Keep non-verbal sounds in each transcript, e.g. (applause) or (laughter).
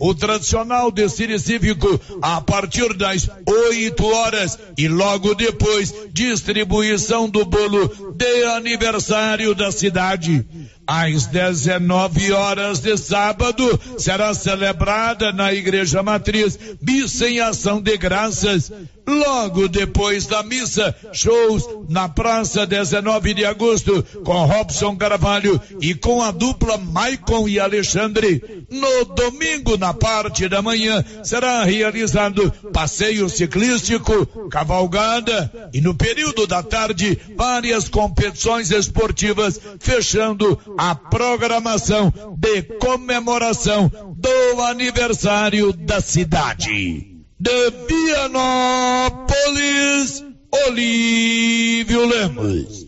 o tradicional desfile cívico a partir das 8 horas e logo depois distribuição do bolo de aniversário da cidade. Às 19 horas de sábado será celebrada na Igreja Matriz missa em ação de graças. Logo depois da missa, shows na Praça 19 de Agosto com Robson Carvalho e com a dupla Maicon e Alexandre. No domingo, na parte da manhã, será realizado passeio ciclístico, cavalgada e no período da tarde, várias competições esportivas, fechando a programação de comemoração do aniversário da cidade. De Vianópolis, Olívio Lemos.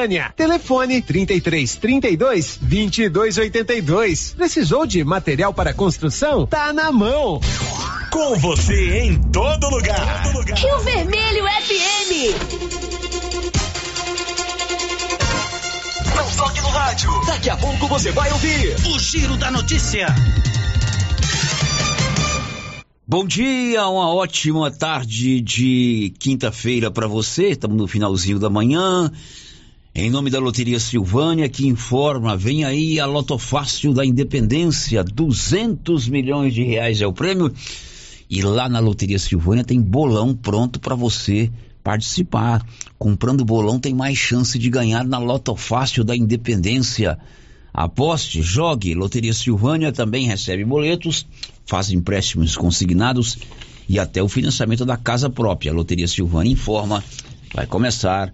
Telefone 33 32 22 82. Precisou de material para construção? Tá na mão. Com você em todo lugar. Todo lugar. Rio Vermelho FM. Não toque no rádio. Daqui a pouco você vai ouvir o Giro da Notícia. Bom dia, uma ótima tarde de quinta-feira para você. Estamos no finalzinho da manhã. Em nome da Loteria Silvânia, que informa, vem aí a Loto Fácil da Independência, 200 milhões de reais é o prêmio. E lá na Loteria Silvânia tem bolão pronto para você participar. Comprando bolão tem mais chance de ganhar na Loto Fácil da Independência. Aposte, jogue. Loteria Silvânia também recebe boletos, faz empréstimos consignados e até o financiamento da casa própria. Loteria Silvânia informa. Vai começar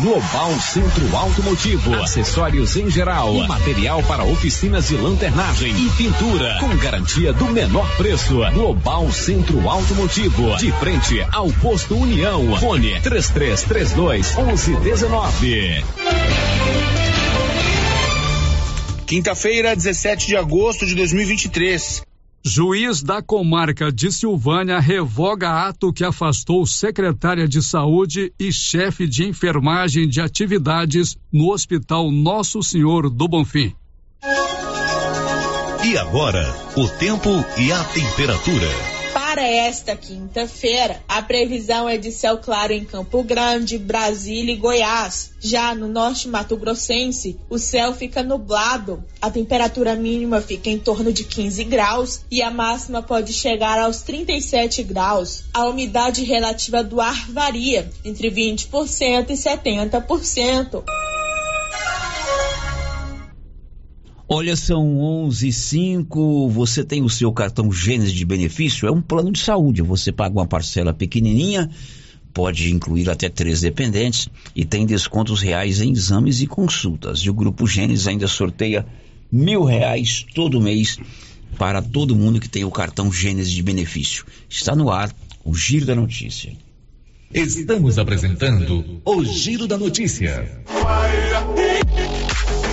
Global Centro Automotivo, acessórios em geral, material para oficinas de lanternagem e pintura, com garantia do menor preço. Global Centro Automotivo, de frente ao posto União. Fone 3332 1119. Quinta-feira, 17 de agosto de 2023. Juiz da comarca de Silvânia revoga ato que afastou secretária de saúde e chefe de enfermagem de atividades no Hospital Nosso Senhor do Bonfim. E agora, o tempo e a temperatura. Para esta quinta-feira, a previsão é de céu claro em Campo Grande, Brasília e Goiás. Já no norte Mato Grossense, o céu fica nublado. A temperatura mínima fica em torno de 15 graus e a máxima pode chegar aos 37 graus. A umidade relativa do ar varia entre 20% e 70%. Olha, são 11 e 5, você tem o seu cartão Gênesis de benefício, é um plano de saúde, você paga uma parcela pequenininha, pode incluir até três dependentes e tem descontos reais em exames e consultas. E o Grupo Gênesis ainda sorteia mil reais todo mês para todo mundo que tem o cartão Gênesis de benefício. Está no ar o Giro da Notícia. Estamos apresentando o Giro da Notícia.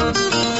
love.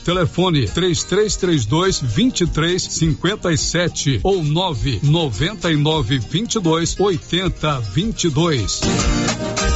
Telefone 3332 2357 ou 999 22 80 22.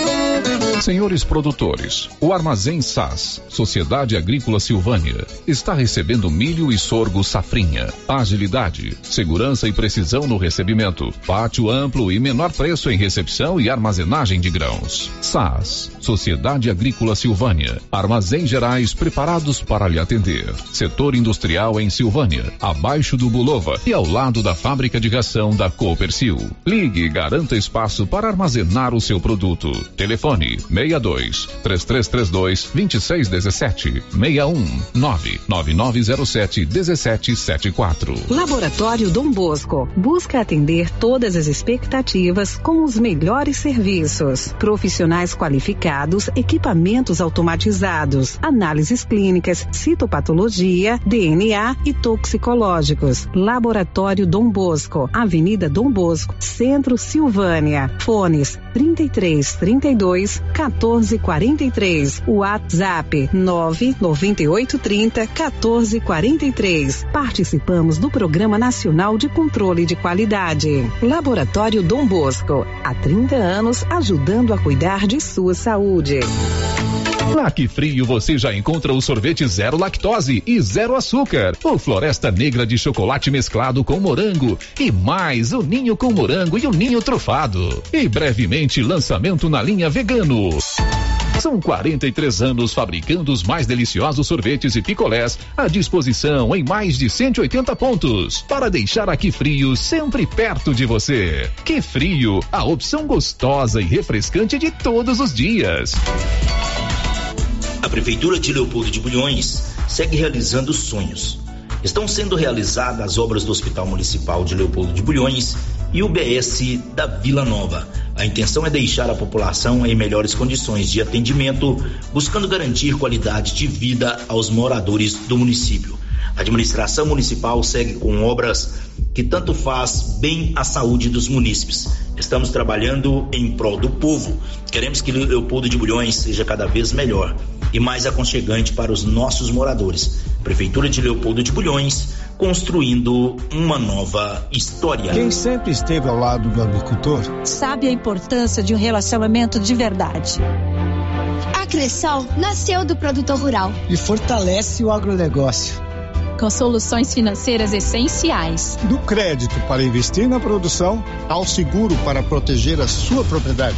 Senhores produtores, o Armazém SAS, Sociedade Agrícola Silvânia, está recebendo milho e sorgo safrinha. Agilidade, segurança e precisão no recebimento. Pátio amplo e menor preço em recepção e armazenagem de grãos. SAS, Sociedade Agrícola Silvânia. Armazém Gerais preparados para lhe atender. Setor industrial em Silvânia, abaixo do Bulova e ao lado da fábrica de ração da Coopercil. Ligue e garanta espaço para armazenar o seu produto. Telefone 62 3332 2617 61 99907 1774. Laboratório Dom Bosco busca atender todas as expectativas com os melhores serviços. Profissionais qualificados, equipamentos automatizados, análises clínicas, citopatologia, DNA e toxicológicos. Laboratório Dom Bosco, Avenida Dom Bosco, Centro Silvânia. Fones 33 32 1443. WhatsApp 99830 1443. Participamos do Programa Nacional de Controle de Qualidade. Laboratório Dom Bosco. Há 30 anos ajudando a cuidar de sua saúde. Que Frio você já encontra o sorvete zero lactose e zero açúcar, o Floresta Negra de chocolate mesclado com morango e mais o ninho com morango e o ninho trufado. E brevemente lançamento na linha vegano. São 43 anos fabricando os mais deliciosos sorvetes e picolés à disposição em mais de 180 pontos para deixar aqui frio sempre perto de você. Que frio, a opção gostosa e refrescante de todos os dias. A Prefeitura de Leopoldo de Bulhões segue realizando sonhos. Estão sendo realizadas as obras do Hospital Municipal de Leopoldo de Bulhões e o BS da Vila Nova. A intenção é deixar a população em melhores condições de atendimento, buscando garantir qualidade de vida aos moradores do município. A administração municipal segue com obras que tanto faz bem à saúde dos munícipes. Estamos trabalhando em prol do povo. Queremos que Leopoldo de Bulhões seja cada vez melhor. E mais aconchegante para os nossos moradores. Prefeitura de Leopoldo de Bulhões, construindo uma nova história. Quem sempre esteve ao lado do agricultor sabe a importância de um relacionamento de verdade. A Cressol nasceu do produtor rural e fortalece o agronegócio com soluções financeiras essenciais. Do crédito para investir na produção ao seguro para proteger a sua propriedade.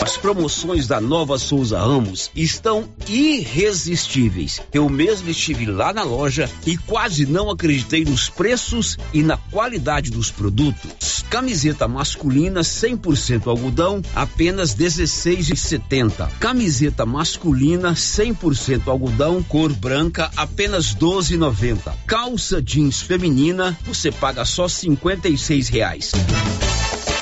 As promoções da Nova Souza Ramos estão irresistíveis. Eu mesmo estive lá na loja e quase não acreditei nos preços e na qualidade dos produtos. Camiseta masculina 100% algodão, apenas 16,70. Camiseta masculina 100% algodão, cor branca, apenas 12,90. Calça jeans feminina, você paga só 56 reais.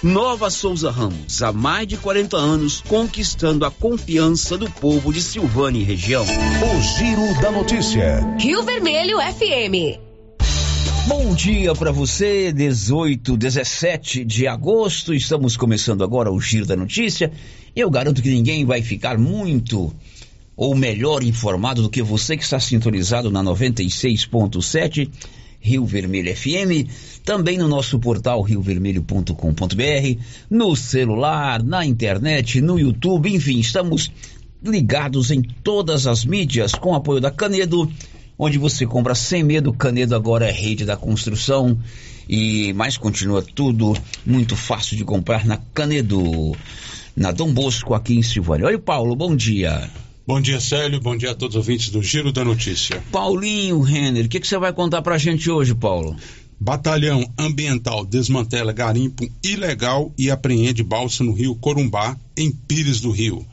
Nova Souza Ramos, há mais de 40 anos, conquistando a confiança do povo de Silvânia e região. O Giro da Notícia. Rio Vermelho FM. Bom dia para você, 18, 17 de agosto. Estamos começando agora o Giro da Notícia. Eu garanto que ninguém vai ficar muito ou melhor informado do que você que está sintonizado na 96.7 Rio Vermelho FM, também no nosso portal riovermelho.com.br, no celular, na internet, no YouTube, enfim, estamos ligados em todas as mídias com apoio da Canedo, onde você compra sem medo. Canedo agora é rede da construção e mais continua tudo muito fácil de comprar na Canedo, na Dom Bosco aqui em Silvânia. Oi, Paulo, bom dia. Bom dia, Célio. Bom dia a todos os ouvintes do Giro da Notícia. Paulinho Renner, o que, que você vai contar pra gente hoje, Paulo? Batalhão Ambiental desmantela garimpo ilegal e apreende balsa no rio Corumbá, em Pires do Rio.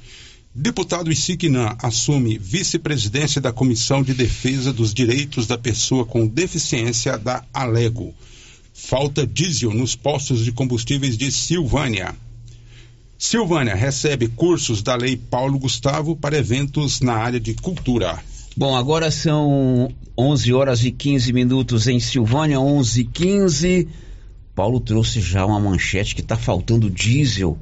Deputado Isiquinã assume vice-presidência da Comissão de Defesa dos Direitos da Pessoa com Deficiência da Alego. Falta diesel nos postos de combustíveis de Silvânia. Silvânia recebe cursos da Lei Paulo Gustavo para eventos na área de cultura. Bom, agora são 11 horas e 15 minutos em Silvânia, 11 e 15. Paulo trouxe já uma manchete que está faltando diesel.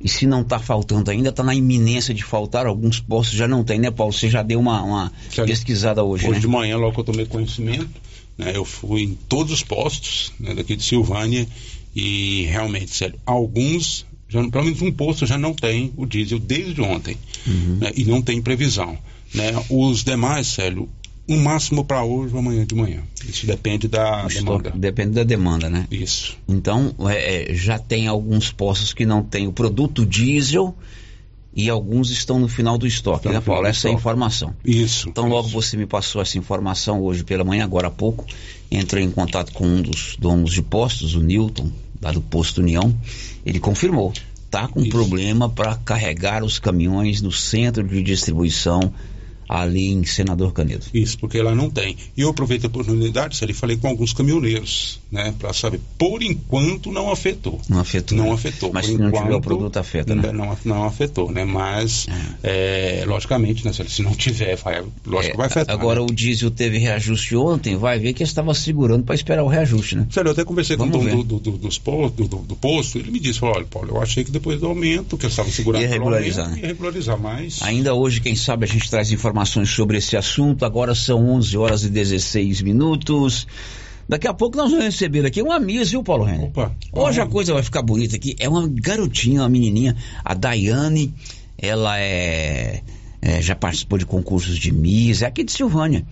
E se não está faltando ainda, está na iminência de faltar. Alguns postos já não tem, né, Paulo? Você já deu uma, uma pesquisada hoje, Hoje né? de manhã, logo que eu tomei conhecimento, né, eu fui em todos os postos né, daqui de Silvânia e realmente, sério, alguns já, pelo menos um posto já não tem o diesel desde ontem Uhum. né, e não tem previsão. Né? Os demais, Célio, o máximo para hoje ou amanhã de manhã. Isso depende da demanda. Depende da demanda, né? Isso. Então, é, é, já tem alguns postos que não tem o produto diesel e alguns estão no final do estoque, né, Paulo? Essa é a informação. Isso. Então, logo isso. você me passou essa informação hoje pela manhã, agora há pouco, entrei em contato com um dos donos de postos, o Newton, lá do posto União, ele confirmou. Tá com isso. problema para carregar os caminhões no centro de distribuição ali em Senador Canedo. Isso, porque lá não tem. E eu aproveito a oportunidade, se ele falei com alguns caminhoneiros, né, para saber. Por enquanto não afetou. Não afetou. Não né? afetou. Mas Por se enquanto, não tiver o produto afeta, né? Não, não afetou, né? Mas é. É, logicamente, né, se não tiver, vai, lógico é, vai afetar. Agora né? o diesel teve reajuste ontem, vai ver que estava segurando para esperar o reajuste, né? Sério, eu até conversei Vamos com o dono do, do, dos postos, do, do, posto, ele me disse, olha, Paulo, eu achei que depois do aumento, que eu estava segurando ia regularizar, aumento, né? ia regularizar mais. Ainda hoje, quem sabe, a gente traz informações sobre esse assunto. Agora são 11 horas e 16 minutos. Daqui a pouco nós vamos receber aqui uma Miss, viu, Paulo Renner? Opa. Hoje a coisa vai ficar bonita aqui. É uma garotinha, uma menininha, a Daiane. Ela é, é, já participou de concursos de Miss, é aqui de Silvânia.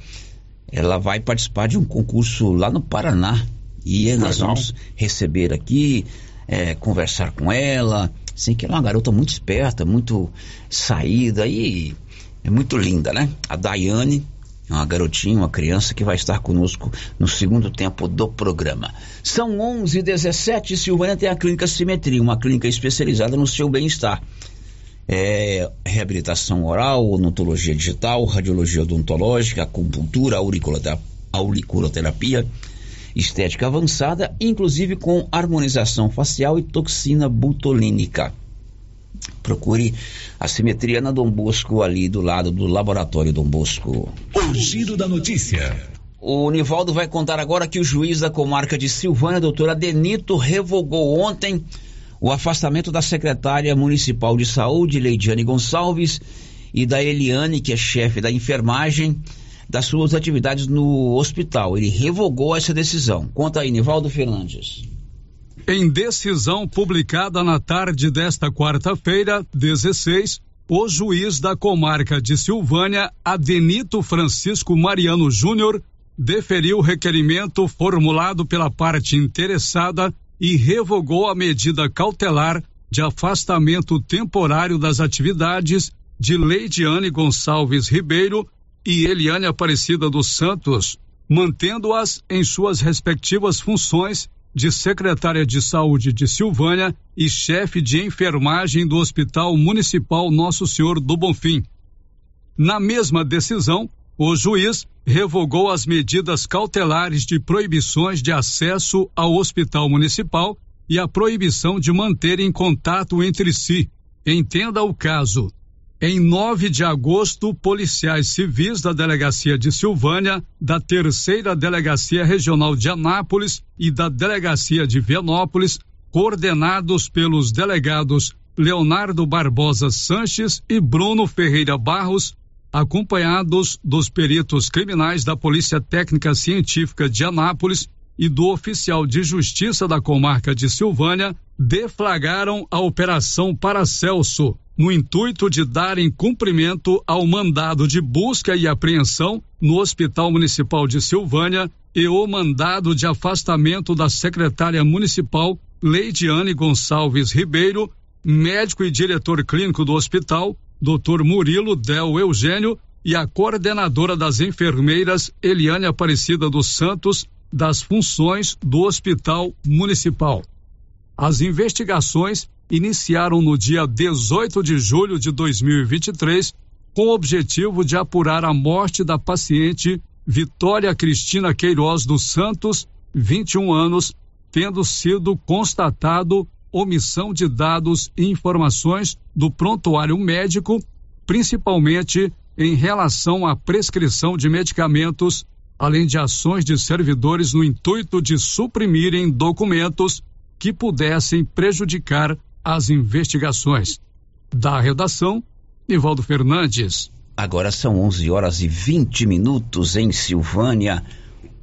Ela vai participar de um concurso lá no Paraná. E nós vamos receber aqui, é, conversar com ela. Assim, que ela é uma garota muito esperta, muito saída e é muito linda, né? A Daiane, uma garotinha, uma criança que vai estar conosco no segundo tempo do programa. São 11h17 Silvânia tem a Clínica Simetria, uma clínica especializada no seu bem-estar. É, reabilitação oral, odontologia digital, radiologia odontológica, acupuntura, auriculoterapia, estética avançada, inclusive com harmonização facial e toxina butolínica. Procure a simetria na Dom Bosco, ali do lado do Laboratório Dom Bosco. O giro da notícia. O Nivaldo vai contar agora que o juiz da comarca de Silvânia, doutor Adenito, revogou ontem o afastamento da secretária municipal de saúde, Leidiane Gonçalves, e da Eliane, que é chefe da enfermagem, das suas atividades no hospital. Ele revogou essa decisão. Conta aí, Nivaldo Fernandes. Em decisão publicada na tarde desta quarta-feira, 16, o juiz da comarca de Silvânia, Adenito Francisco Mariano Júnior, deferiu o requerimento formulado pela parte interessada e revogou a medida cautelar de afastamento temporário das atividades de Leidiane Gonçalves Ribeiro e Eliane Aparecida dos Santos, mantendo-as em suas respectivas funções de secretária de Saúde de Silvânia e chefe de enfermagem do Hospital Municipal Nosso Senhor do Bonfim. Na mesma decisão, o juiz revogou as medidas cautelares de proibições de acesso ao Hospital Municipal e a proibição de manterem contato entre si. Entenda o caso. Em 9 de agosto, policiais civis da Delegacia de Silvânia, da Terceira Delegacia Regional de Anápolis e da Delegacia de Vianópolis, coordenados pelos delegados Leonardo Barbosa Sanches e Bruno Ferreira Barros, acompanhados dos peritos criminais da Polícia Técnica Científica de Anápolis e do oficial de justiça da comarca de Silvânia, deflagraram a Operação Paracelso no intuito de darem cumprimento ao mandado de busca e apreensão no Hospital Municipal de Silvânia e o mandado de afastamento da secretária municipal Leidiane Gonçalves Ribeiro, médico e diretor clínico do hospital, Dr. Murilo Del Eugênio, e a coordenadora das enfermeiras Eliane Aparecida dos Santos, das funções do Hospital Municipal. As investigações iniciaram no dia 18 de julho de 2023 com o objetivo de apurar a morte da paciente Vitória Cristina Queiroz dos Santos, 21 anos, tendo sido constatado omissão de dados e informações do prontuário médico, principalmente em relação à prescrição de medicamentos, além de ações de servidores no intuito de suprimirem documentos que pudessem prejudicar as investigações. Da redação, Nivaldo Fernandes. Agora são 11 horas e 20 minutos em Silvânia,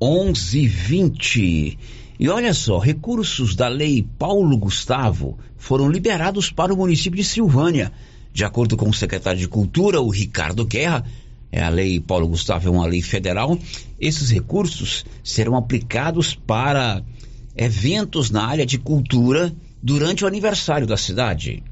11 e 20. E olha só, recursos da Lei Paulo Gustavo foram liberados para o município de Silvânia. De acordo com o secretário de Cultura, o Ricardo Guerra, é a Lei Paulo Gustavo é uma lei federal. Esses recursos serão aplicados para eventos na área de cultura durante o aniversário da cidade.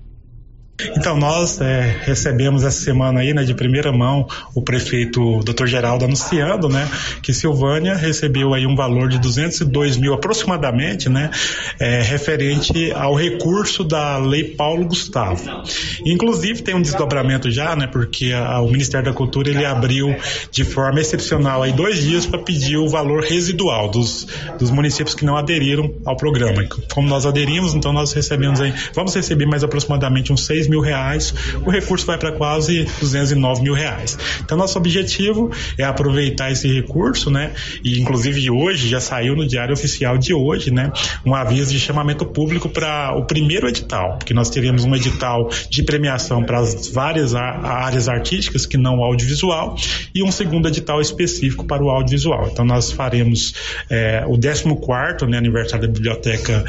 Então, nós é, recebemos essa semana aí, né, de primeira mão, o prefeito Dr. Geraldo anunciando, né, que Silvânia recebeu aí um valor de 202 mil aproximadamente, né, é, referente ao recurso da Lei Paulo Gustavo. Inclusive tem um desdobramento já, né, porque a, o Ministério da Cultura ele abriu de forma excepcional aí dois dias para pedir o valor residual dos, dos municípios que não aderiram ao programa. Como nós aderimos, então nós recebemos aí, vamos receber mais aproximadamente uns 6 mil reais, o recurso vai para quase 209 mil reais. Então, nosso objetivo é aproveitar esse recurso, né? E inclusive hoje já saiu no Diário Oficial de hoje, né? Um aviso de chamamento público para o primeiro edital, porque nós teríamos um edital de premiação para as várias áreas artísticas que não o audiovisual e um segundo edital específico para o audiovisual. Então, nós faremos é, o 14 né, aniversário da Biblioteca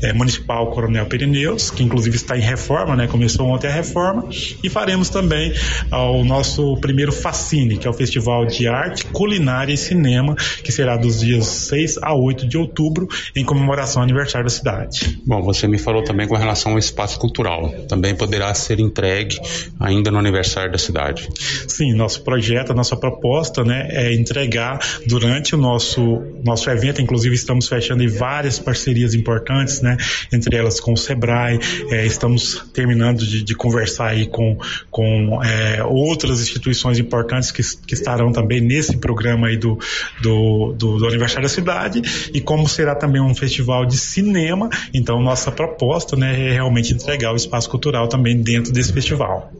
é, Municipal Coronel Pirineus, que inclusive está em reforma, né? Começou começou ontem a reforma e faremos também o nosso primeiro Fascine, que é o Festival de Arte, Culinária e Cinema, que será dos dias 6 a 8 de outubro, em comemoração ao aniversário da cidade. Bom, você me falou também com relação ao espaço cultural. Também poderá ser entregue ainda no aniversário da cidade. Sim, nosso projeto, nossa proposta, né, é entregar durante o nosso nosso evento, inclusive estamos fechando várias parcerias importantes, né, entre elas com o Sebrae, é, estamos terminando de, de conversar aí com, com é, outras instituições importantes que, que estarão também nesse programa aí do, do, do, do aniversário da cidade e como será também um festival de cinema, então nossa proposta né, é realmente entregar o espaço cultural também dentro desse festival.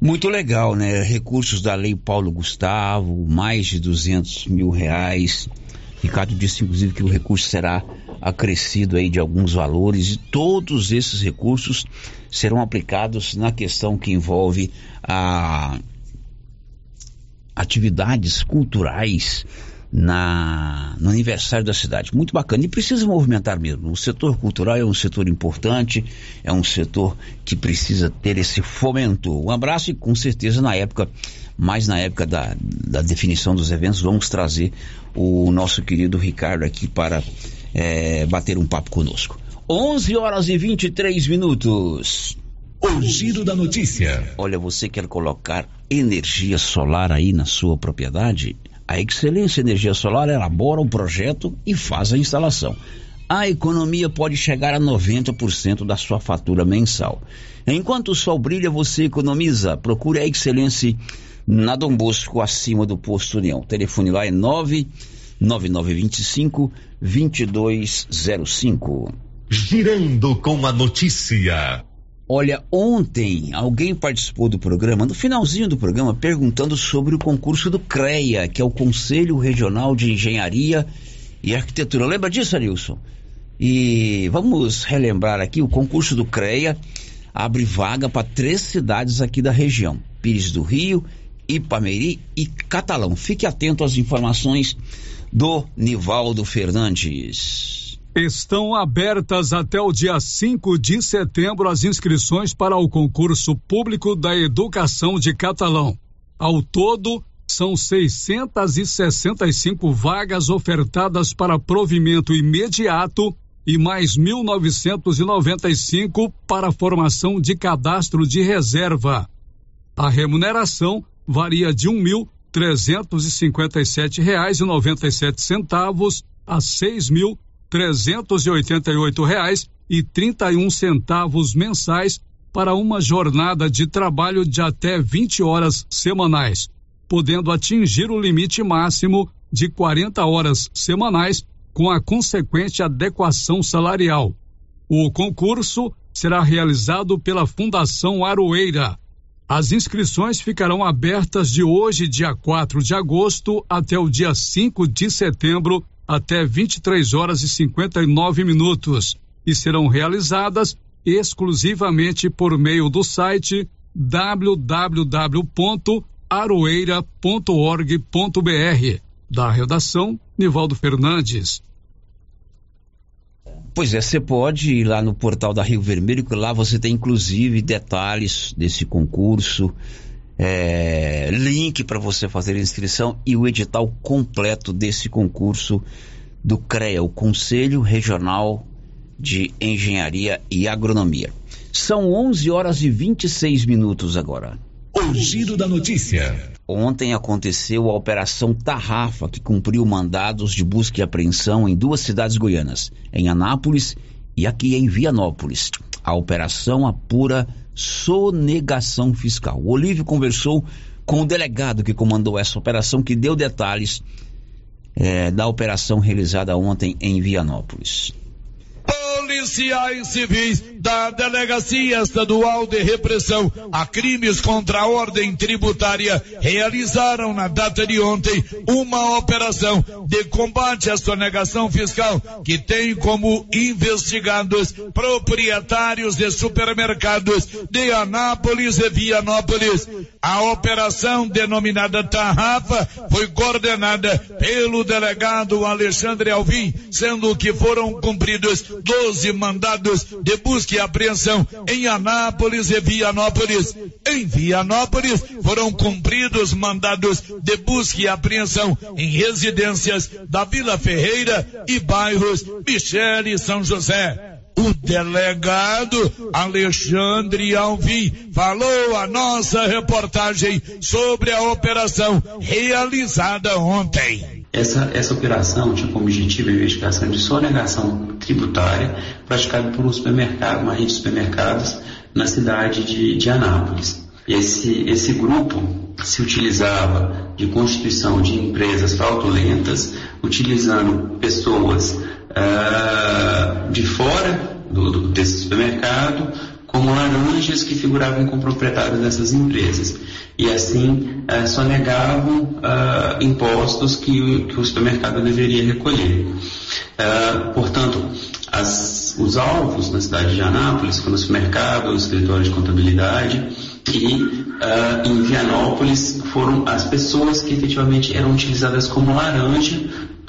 Muito legal, né? Recursos da Lei Paulo Gustavo, mais de 200 mil reais. Ricardo disse, inclusive, que o recurso será acrescido aí de alguns valores e todos esses recursos serão aplicados na questão que envolve a atividades culturais na, no aniversário da cidade. Muito bacana. E precisa movimentar mesmo. O setor cultural é um setor importante, é um setor que precisa ter esse fomento. Um abraço e com certeza na época, mais na época da, da definição dos eventos, vamos trazer o nosso querido Ricardo aqui para é, bater um papo conosco. 11 horas e 23 minutos. O giro da notícia. Olha, você quer colocar energia solar aí na sua propriedade? A Excelência Energia Solar elabora um projeto e faz a instalação. A economia pode chegar a 90% da sua fatura mensal. Enquanto o sol brilha, você economiza. Procure a Excelência na Dom Bosco, acima do posto União. O telefone lá é 9 9925 2205. Girando com a notícia. Olha, ontem alguém participou do programa, no finalzinho do programa, perguntando sobre o concurso do CREA, que é o Conselho Regional de Engenharia e Arquitetura. Lembra disso, Arilson? E vamos relembrar aqui: o concurso do CREA abre vaga para três cidades aqui da região: Pires do Rio, Ipameri e Catalão. Fique atento às informações do Nivaldo Fernandes. Estão abertas até o dia 5 de setembro as inscrições para o concurso público da educação de Catalão. Ao todo, são 665 vagas ofertadas para provimento imediato e mais 1.995 para formação de cadastro de reserva. A remuneração varia de um mil trezentos e cinquenta e sete reais e noventa e sete centavos a seis mil trezentos e oitenta e oito reais e trinta e um centavos mensais para uma jornada de trabalho de até 20 horas semanais, podendo atingir o limite máximo de 40 horas semanais com a consequente adequação salarial. O concurso será realizado pela Fundação Aroeira as inscrições ficarão abertas de hoje, dia 4 de agosto, até o dia 5 de setembro, até 23 horas e 59 minutos, e serão realizadas exclusivamente por meio do site www.aroeira.org.br. Da redação, Nivaldo Fernandes. Pois é, você pode ir lá no portal da Rio Vermelho, que lá você tem inclusive detalhes desse concurso, é, link para você fazer a inscrição e o edital completo desse concurso do CREA, o Conselho Regional de Engenharia e Agronomia. São 11 horas e 26 minutos agora. O giro da notícia. Ontem aconteceu a Operação Tarrafa, que cumpriu mandados de busca e apreensão em duas cidades goianas, em Anápolis e aqui em Vianópolis. A operação apura sonegação fiscal. O Olívio conversou com o delegado que comandou essa operação, que deu detalhes é, da operação realizada ontem em Vianópolis policiais civis da Delegacia Estadual de Repressão a Crimes contra a Ordem Tributária realizaram na data de ontem uma operação de combate à sonegação fiscal que tem como investigados proprietários de supermercados de Anápolis e Vianópolis. A operação denominada Tarrafa foi coordenada pelo delegado Alexandre Alvim, sendo que foram cumpridos 12 mandados de busca e apreensão em Anápolis e Vianópolis. Em Vianópolis foram cumpridos mandados de busca e apreensão em residências da Vila Ferreira e bairros Michele e São José. O delegado Alexandre Alvim falou a nossa reportagem sobre a operação realizada ontem. Essa, essa operação tinha como objetivo a investigação de sonegação tributária praticada por um supermercado, uma rede de supermercados na cidade de, de Anápolis. Esse, esse grupo se utilizava de constituição de empresas fraudulentas, utilizando pessoas uh, de fora do, do, desse supermercado como laranjas que figuravam como proprietários dessas empresas. E assim uh, sonegavam uh, impostos que, que, o supermercado deveria recolher. Uh, portanto, as, os alvos na cidade de Anápolis foram o supermercado, o escritório de contabilidade e em Vianópolis foram as pessoas que efetivamente eram utilizadas como laranja,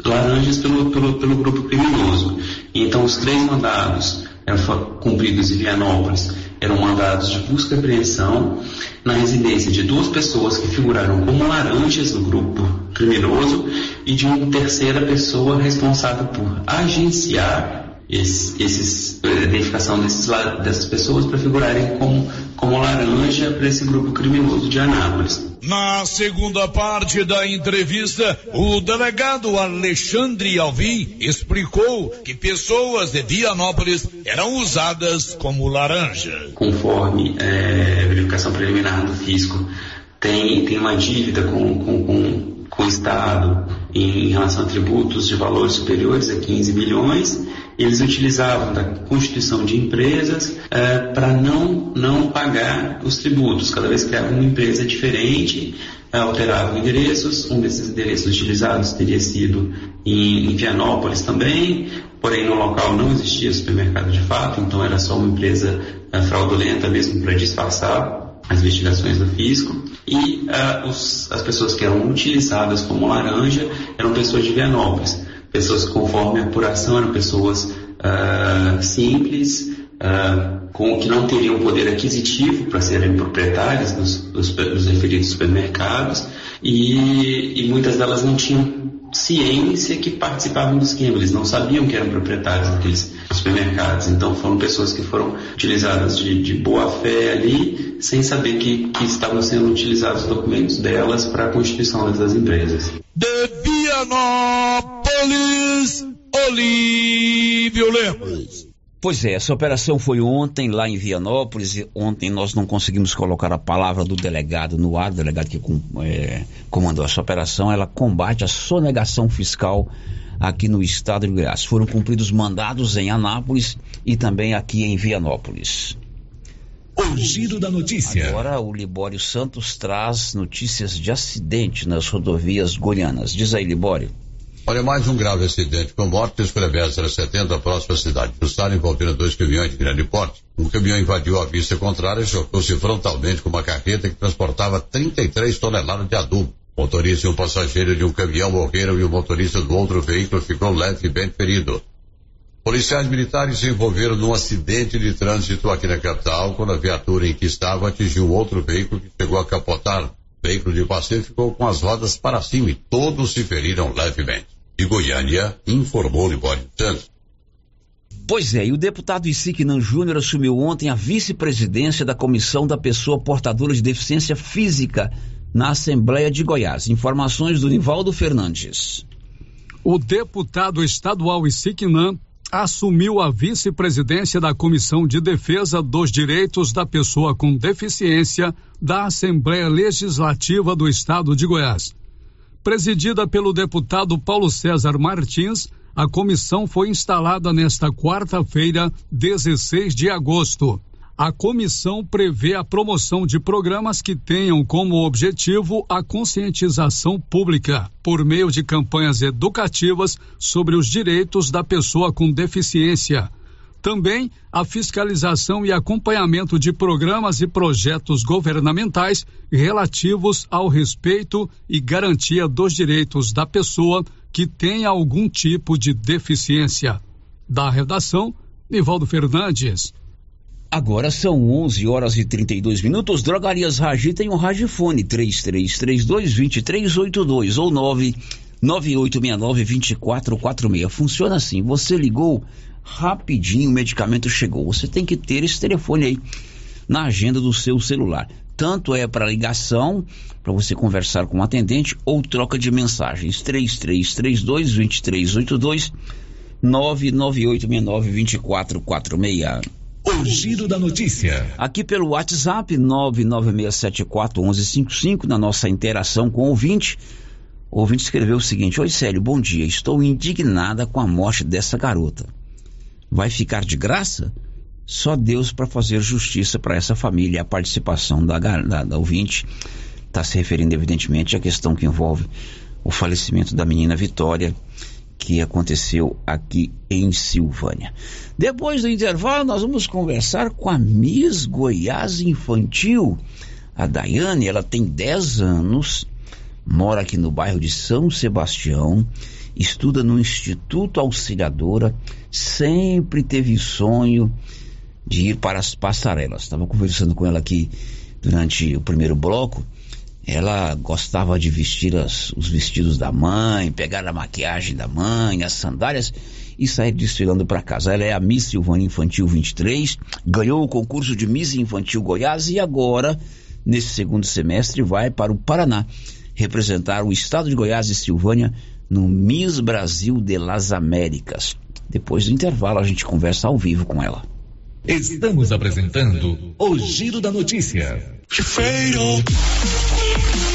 laranjas pelo, pelo, pelo grupo criminoso. Então, os três mandados eram cumpridos em Vianópolis. Eram mandados de busca e apreensão na residência de duas pessoas que figuraram como laranjas no grupo criminoso e de uma terceira pessoa responsável por agenciar esse, esses, a identificação desses, dessas pessoas para figurarem como, como laranja para esse grupo criminoso de Anápolis. Na segunda parte da entrevista, o delegado Alexandre Alvim explicou que pessoas de Vianópolis eram usadas como laranja. Conforme é, verificação preliminar do fisco, tem, tem uma dívida com, com, com, com o Estado em relação a tributos de valores superiores a 15 milhões eles utilizavam da constituição de empresas é, para não, não pagar os tributos. Cada vez que criavam uma empresa diferente, é, alteravam endereços. Um desses endereços utilizados teria sido em, em Vianópolis também, porém no local não existia supermercado de fato, então era só uma empresa é, fraudulenta mesmo para disfarçar as investigações do fisco. E uh, os, as pessoas que eram utilizadas como laranja eram pessoas de Vianópolis. Pessoas que, conforme a apuração, eram pessoas uh, simples, uh, com que não teriam poder aquisitivo para serem proprietárias dos, dos, dos referidos supermercados. E, e, muitas delas não tinham ciência que participavam do esquema, eles não sabiam que eram proprietários daqueles supermercados, então foram pessoas que foram utilizadas de, de boa fé ali, sem saber que, que estavam sendo utilizados documentos delas para a constituição dessas empresas. De Vianópolis, Olívio Lemos. Pois é, essa operação foi ontem lá em Vianópolis. E ontem nós não conseguimos colocar a palavra do delegado no ar, o delegado que é, comandou essa operação. Ela combate a sonegação fiscal aqui no estado de Goiás. Foram cumpridos mandados em Anápolis e também aqui em Vianópolis. O giro da notícia. Agora o Libório Santos traz notícias de acidente nas rodovias goianas. Diz aí, Libório. Olha, mais um grave acidente com mortes pela BR-070, próxima cidade de Jussara, envolvendo dois caminhões de grande porte. Um caminhão invadiu a vista contrária e chocou-se frontalmente com uma carreta que transportava 33 toneladas de adubo. O motorista e um passageiro de um caminhão morreram e o motorista do outro veículo ficou levemente ferido. Policiais militares se envolveram num acidente de trânsito aqui na capital, quando a viatura em que estava atingiu outro veículo que chegou a capotar. O veículo de passeio ficou com as rodas para cima e todos se feriram levemente. De Goiânia, informou Libório Santos. Pois é, e o deputado Isignan Júnior assumiu ontem a vice-presidência da Comissão da Pessoa Portadora de Deficiência Física na Assembleia de Goiás. Informações do Nivaldo Fernandes. O deputado estadual Isignan assumiu a vice-presidência da Comissão de Defesa dos Direitos da Pessoa com Deficiência da Assembleia Legislativa do Estado de Goiás. Presidida pelo deputado Paulo César Martins, a comissão foi instalada nesta quarta-feira, 16 de agosto. A comissão prevê a promoção de programas que tenham como objetivo a conscientização pública, por meio de campanhas educativas sobre os direitos da pessoa com deficiência. Também a fiscalização e acompanhamento de programas e projetos governamentais relativos ao respeito e garantia dos direitos da pessoa que tenha algum tipo de deficiência. Da redação, Nivaldo Fernandes. Agora são 11 horas e 32 minutos. Drogarias Ragi tem um Ragifone 3332-2382 ou 99869-2446. Funciona assim: você ligou, rapidinho o medicamento chegou. Você tem que ter esse telefone aí na agenda do seu celular. Tanto é para ligação, para você conversar com o um atendente, ou troca de mensagens. 3332-2382 99869-2446. O giro da notícia. Aqui pelo WhatsApp 996741155 na nossa interação com o ouvinte. O ouvinte escreveu o seguinte: Oi, Célio, bom dia. Estou indignada com a morte dessa garota. Vai ficar de graça? Só Deus para fazer justiça para essa família. A participação da, da, da ouvinte está se referindo, evidentemente, à questão que envolve o falecimento da menina Vitória que aconteceu aqui em Silvânia. Depois do intervalo, nós vamos conversar com a Miss Goiás Infantil. A Daiane, ela tem 10 anos, mora aqui no bairro de São Sebastião, estuda no Instituto Auxiliadora, sempre teve sonho de ir para as passarelas. Estava conversando com ela aqui durante o primeiro bloco ela gostava de vestir as, os vestidos da mãe, pegar a maquiagem da mãe, as sandálias e sair desfilando para casa. Ela é a Miss Silvânia Infantil 23, ganhou o concurso de Miss Infantil Goiás e agora, nesse segundo semestre, vai para o Paraná representar o estado de Goiás e Silvânia no Miss Brasil de las Américas. Depois do intervalo, a gente conversa ao vivo com ela. Estamos apresentando o Giro da Notícia.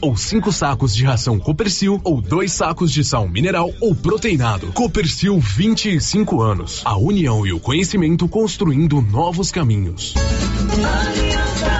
ou 5 sacos de ração Copercil, ou dois sacos de sal mineral ou proteinado. Copercil 25 anos. A união e o conhecimento construindo novos caminhos. Aliança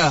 ώρα.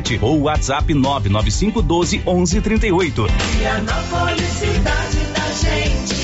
ou WhatsApp 99512 1138. Vianópolis, cidade da gente.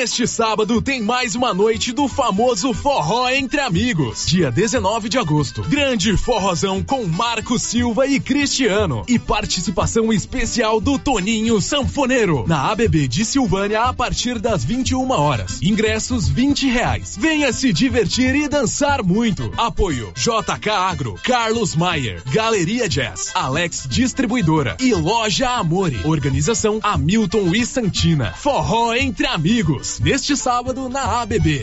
Neste sábado tem mais uma noite do famoso Forró Entre Amigos. Dia 19 de agosto. Grande forrozão com Marco Silva e Cristiano. E participação especial do Toninho Sanfoneiro. Na ABB de Silvânia a partir das 21 horas. Ingressos 20 reais. Venha se divertir e dançar muito. Apoio JK Agro, Carlos Maier, Galeria Jazz, Alex Distribuidora e Loja Amore. Organização Hamilton e Santina. Forró Entre Amigos neste sábado na ABB.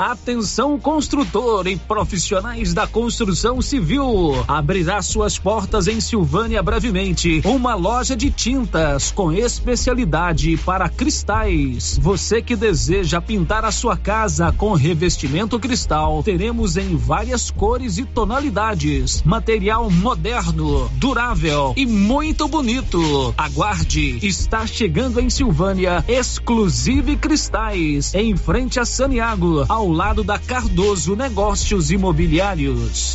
Atenção construtor e profissionais da construção civil. Abrirá suas portas em Silvânia brevemente. Uma loja de tintas com especialidade para cristais. Você que deseja pintar a sua casa com revestimento cristal, teremos em várias cores e tonalidades. Material moderno, durável e muito bonito. Aguarde, está chegando em Silvânia Exclusive Cristais, em frente a Saniago, ao lado da Cardoso Negócios Imobiliários.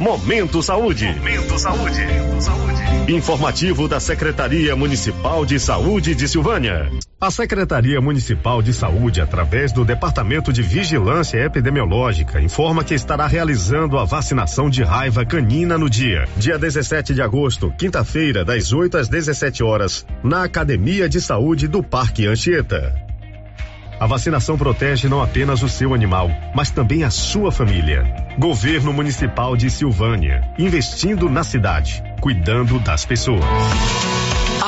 Momento Saúde. Momento Saúde. Informativo da Secretaria Municipal de Saúde de Silvânia. A Secretaria Municipal de Saúde, através do Departamento de Vigilância Epidemiológica, informa que estará realizando a vacinação de raiva canina no dia, dia 17 de agosto, quinta-feira, das 8 às 17 horas, na Academia de Saúde do Parque Anchieta. A vacinação protege não apenas o seu animal, mas também a sua família. Governo Municipal de Silvânia, investindo na cidade, cuidando das pessoas.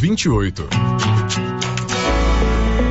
28.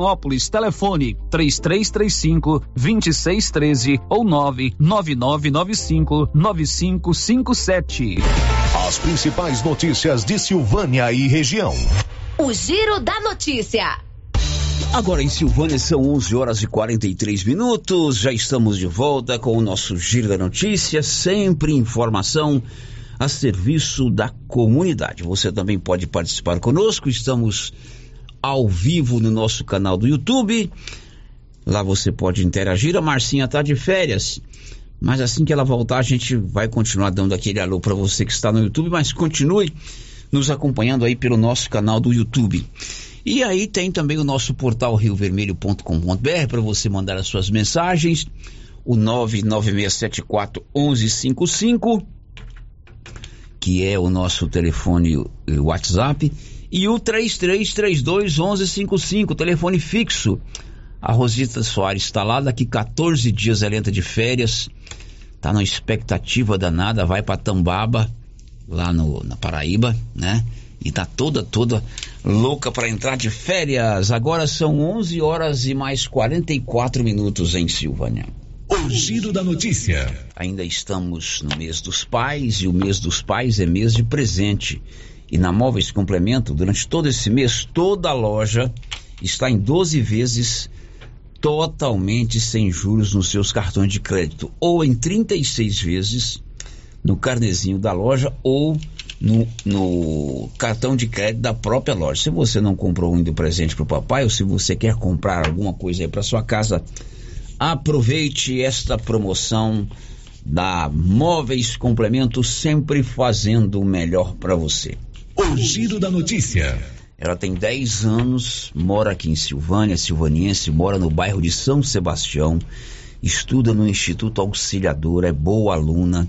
Vianópolis. Telefone 3335 2613 ou 99995 9557. As principais notícias de Silvânia e região. O Giro da Notícia. Agora em Silvânia são 11 horas e 43 minutos. Já estamos de volta com o nosso Giro da Notícia. Sempre informação a serviço da comunidade. Você também pode participar conosco. Estamos ao vivo no nosso canal do YouTube. Lá você pode interagir. A Marcinha está de férias. Mas assim que ela voltar, a gente vai continuar dando aquele alô para você que está no YouTube. Mas continue nos acompanhando aí pelo nosso canal do YouTube. E aí tem também o nosso portal riovermelho.com.br para você mandar as suas mensagens. O 99674 1155, que é o nosso telefone WhatsApp. E o 3332 1155, telefone fixo. A Rosita Soares está lá, daqui 14 dias ela entra de férias. Tá na expectativa danada, vai para Tambaba, lá no, na Paraíba, né? E tá toda, toda louca para entrar de férias. Agora são 11 horas e mais 44 minutos em Silvânia. O giro da notícia. Ainda estamos no mês dos pais e o mês dos pais é mês de presente. E na Móveis Complemento, durante todo esse mês, toda a loja está em 12 vezes totalmente sem juros nos seus cartões de crédito, ou em 36 vezes no carnezinho da loja ou no, no, cartão de crédito da própria loja. Se você não comprou ainda o presente para o papai, ou se você quer comprar alguma coisa aí para sua casa, aproveite esta promoção da Móveis Complemento, sempre fazendo o melhor para você. O giro da notícia. Ela tem 10 anos, mora aqui em Silvânia, silvaniense, mora no bairro de São Sebastião, estuda no Instituto Auxiliador, é boa aluna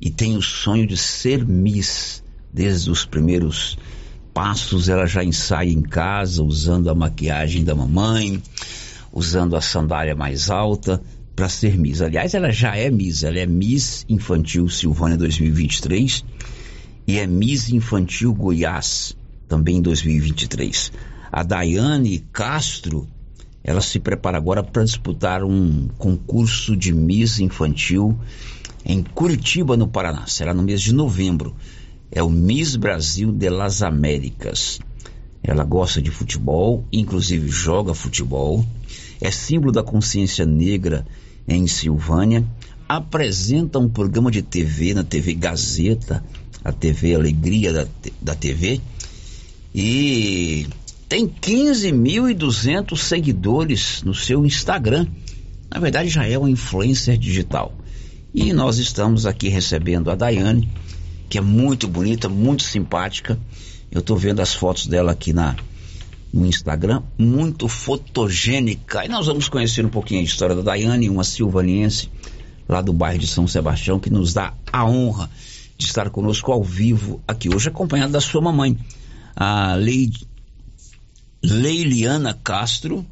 e tem o sonho de ser Miss. Desde os primeiros passos, ela já ensaia em casa, usando a maquiagem da mamãe, usando a sandália mais alta para ser Miss. Aliás, ela já é Miss, ela é Miss Infantil Silvânia 2023 e é Miss Infantil Goiás também em 2023. A Daiane Castro, ela se prepara agora para disputar um concurso de Miss Infantil em Curitiba, no Paraná. Será no mês de novembro. É o Miss Brasil de las Américas. Ela gosta de futebol, inclusive joga futebol. É símbolo da consciência negra em Silvânia. Apresenta um programa de TV na TV Gazeta, a TV Alegria da, da TV. E tem 15.200 seguidores no seu Instagram. Na verdade, já é uma influencer digital. E nós estamos aqui recebendo a Daiane, que é muito bonita, muito simpática. Eu estou vendo as fotos dela aqui na, no Instagram, muito fotogênica. E nós vamos conhecer um pouquinho a história da Daiane, uma silvaniense lá do bairro de São Sebastião, que nos dá a honra de estar conosco ao vivo aqui hoje, acompanhada da sua mamãe, a Leide, Leiliana Castro,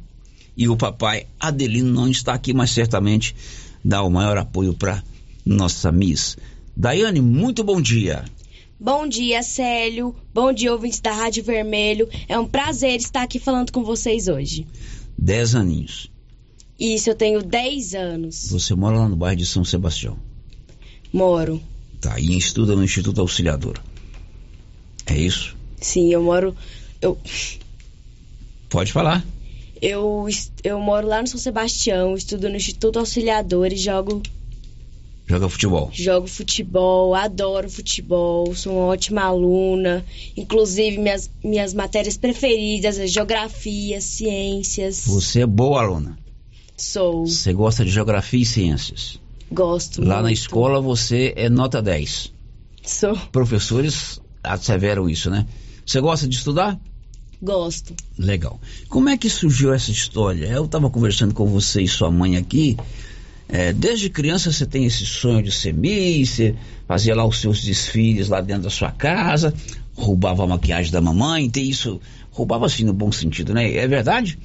e o papai Adelino não está aqui, mas certamente dá o maior apoio para nossa Miss. Daiane, muito bom dia. Bom dia, Célio. Bom dia, ouvintes da Rádio Vermelho. É um prazer estar aqui falando com vocês hoje. Dez aninhos. Isso, eu tenho 10 anos. Você mora lá no bairro de São Sebastião. Moro. Tá, e estuda no Instituto Auxiliador. É isso? Sim, eu moro. Eu, Pode falar. eu, eu moro lá no São Sebastião, estudo no Instituto Auxiliador e jogo, Joga futebol. jogo futebol, adoro futebol, sou uma ótima aluna. Inclusive, minhas, minhas matérias preferidas é geografia, ciências. Você é boa aluna. Sou. Você gosta de geografia e ciências. Gosto. Lá na muito. escola você é nota 10. Sou. Professores asseveram isso, né? Você gosta de estudar? Gosto. Legal. Como é que surgiu essa história? Eu estava conversando com você e sua mãe aqui. É, desde criança você tem esse sonho de ser Miss, você fazia lá os seus desfiles lá dentro da sua casa, roubava a maquiagem da mamãe, tem isso. Roubava assim no bom sentido, né? É verdade?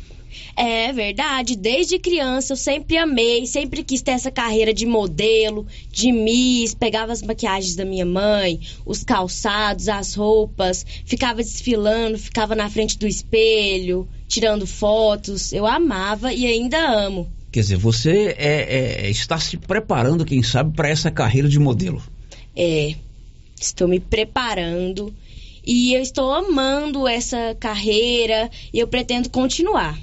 É verdade, desde criança eu sempre amei, sempre quis ter essa carreira de modelo, de miss, pegava as maquiagens da minha mãe, os calçados, as roupas, ficava desfilando, ficava na frente do espelho, tirando fotos. Eu amava e ainda amo. Quer dizer, você é- é- está se preparando, quem sabe, para essa carreira de modelo. É, estou me preparando e eu estou amando essa carreira e eu pretendo continuar.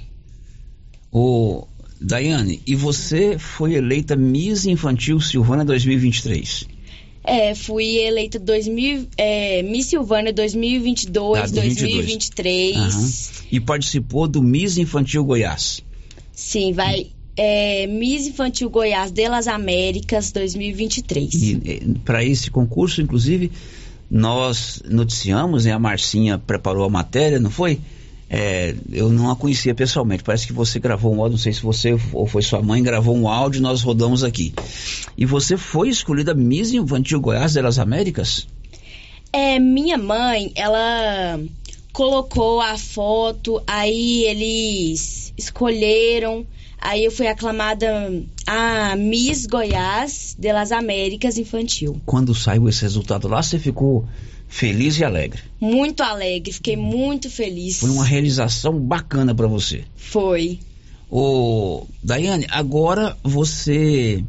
Ô, Daiane, e você foi eleita Miss Infantil Silvana 2023. É, fui eleita 2000, é, Miss Silvânia 2022, Ah, 2022. 2023. Aham. E participou do Miss Infantil Goiás. Sim, vai. É, Miss Infantil Goiás de las Américas 2023. E para esse concurso, inclusive, nós noticiamos, né? A Marcinha preparou a matéria, não foi? É, eu não a conhecia pessoalmente. Parece que você gravou um áudio, não sei se você ou foi sua mãe, gravou um áudio e nós rodamos aqui. E você foi escolhida Miss Infantil Goiás de las Américas? É, minha mãe, ela colocou a foto, aí eles escolheram, aí eu fui aclamada a Miss Goiás de las Américas Infantil. Quando saiu esse resultado lá, você ficou feliz e alegre. Muito alegre, fiquei muito feliz. Foi uma realização bacana para você. Foi. Ô, Daiane, agora você,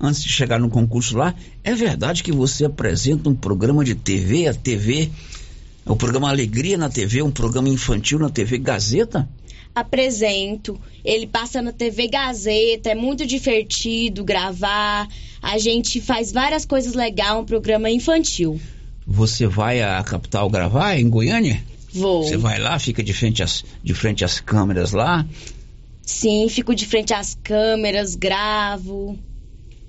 antes de chegar no concurso lá, é verdade que você apresenta um programa de TV, a TV, o programa Alegria na TV, um programa infantil na TV Gazeta? apresento. Ele passa na TV Gazeta, é muito divertido gravar. A gente faz várias coisas legais, um programa infantil. Você vai à capital gravar em Goiânia? Vou. Você vai lá, fica de frente às, de frente às câmeras lá. Sim, fico de frente às câmeras, gravo.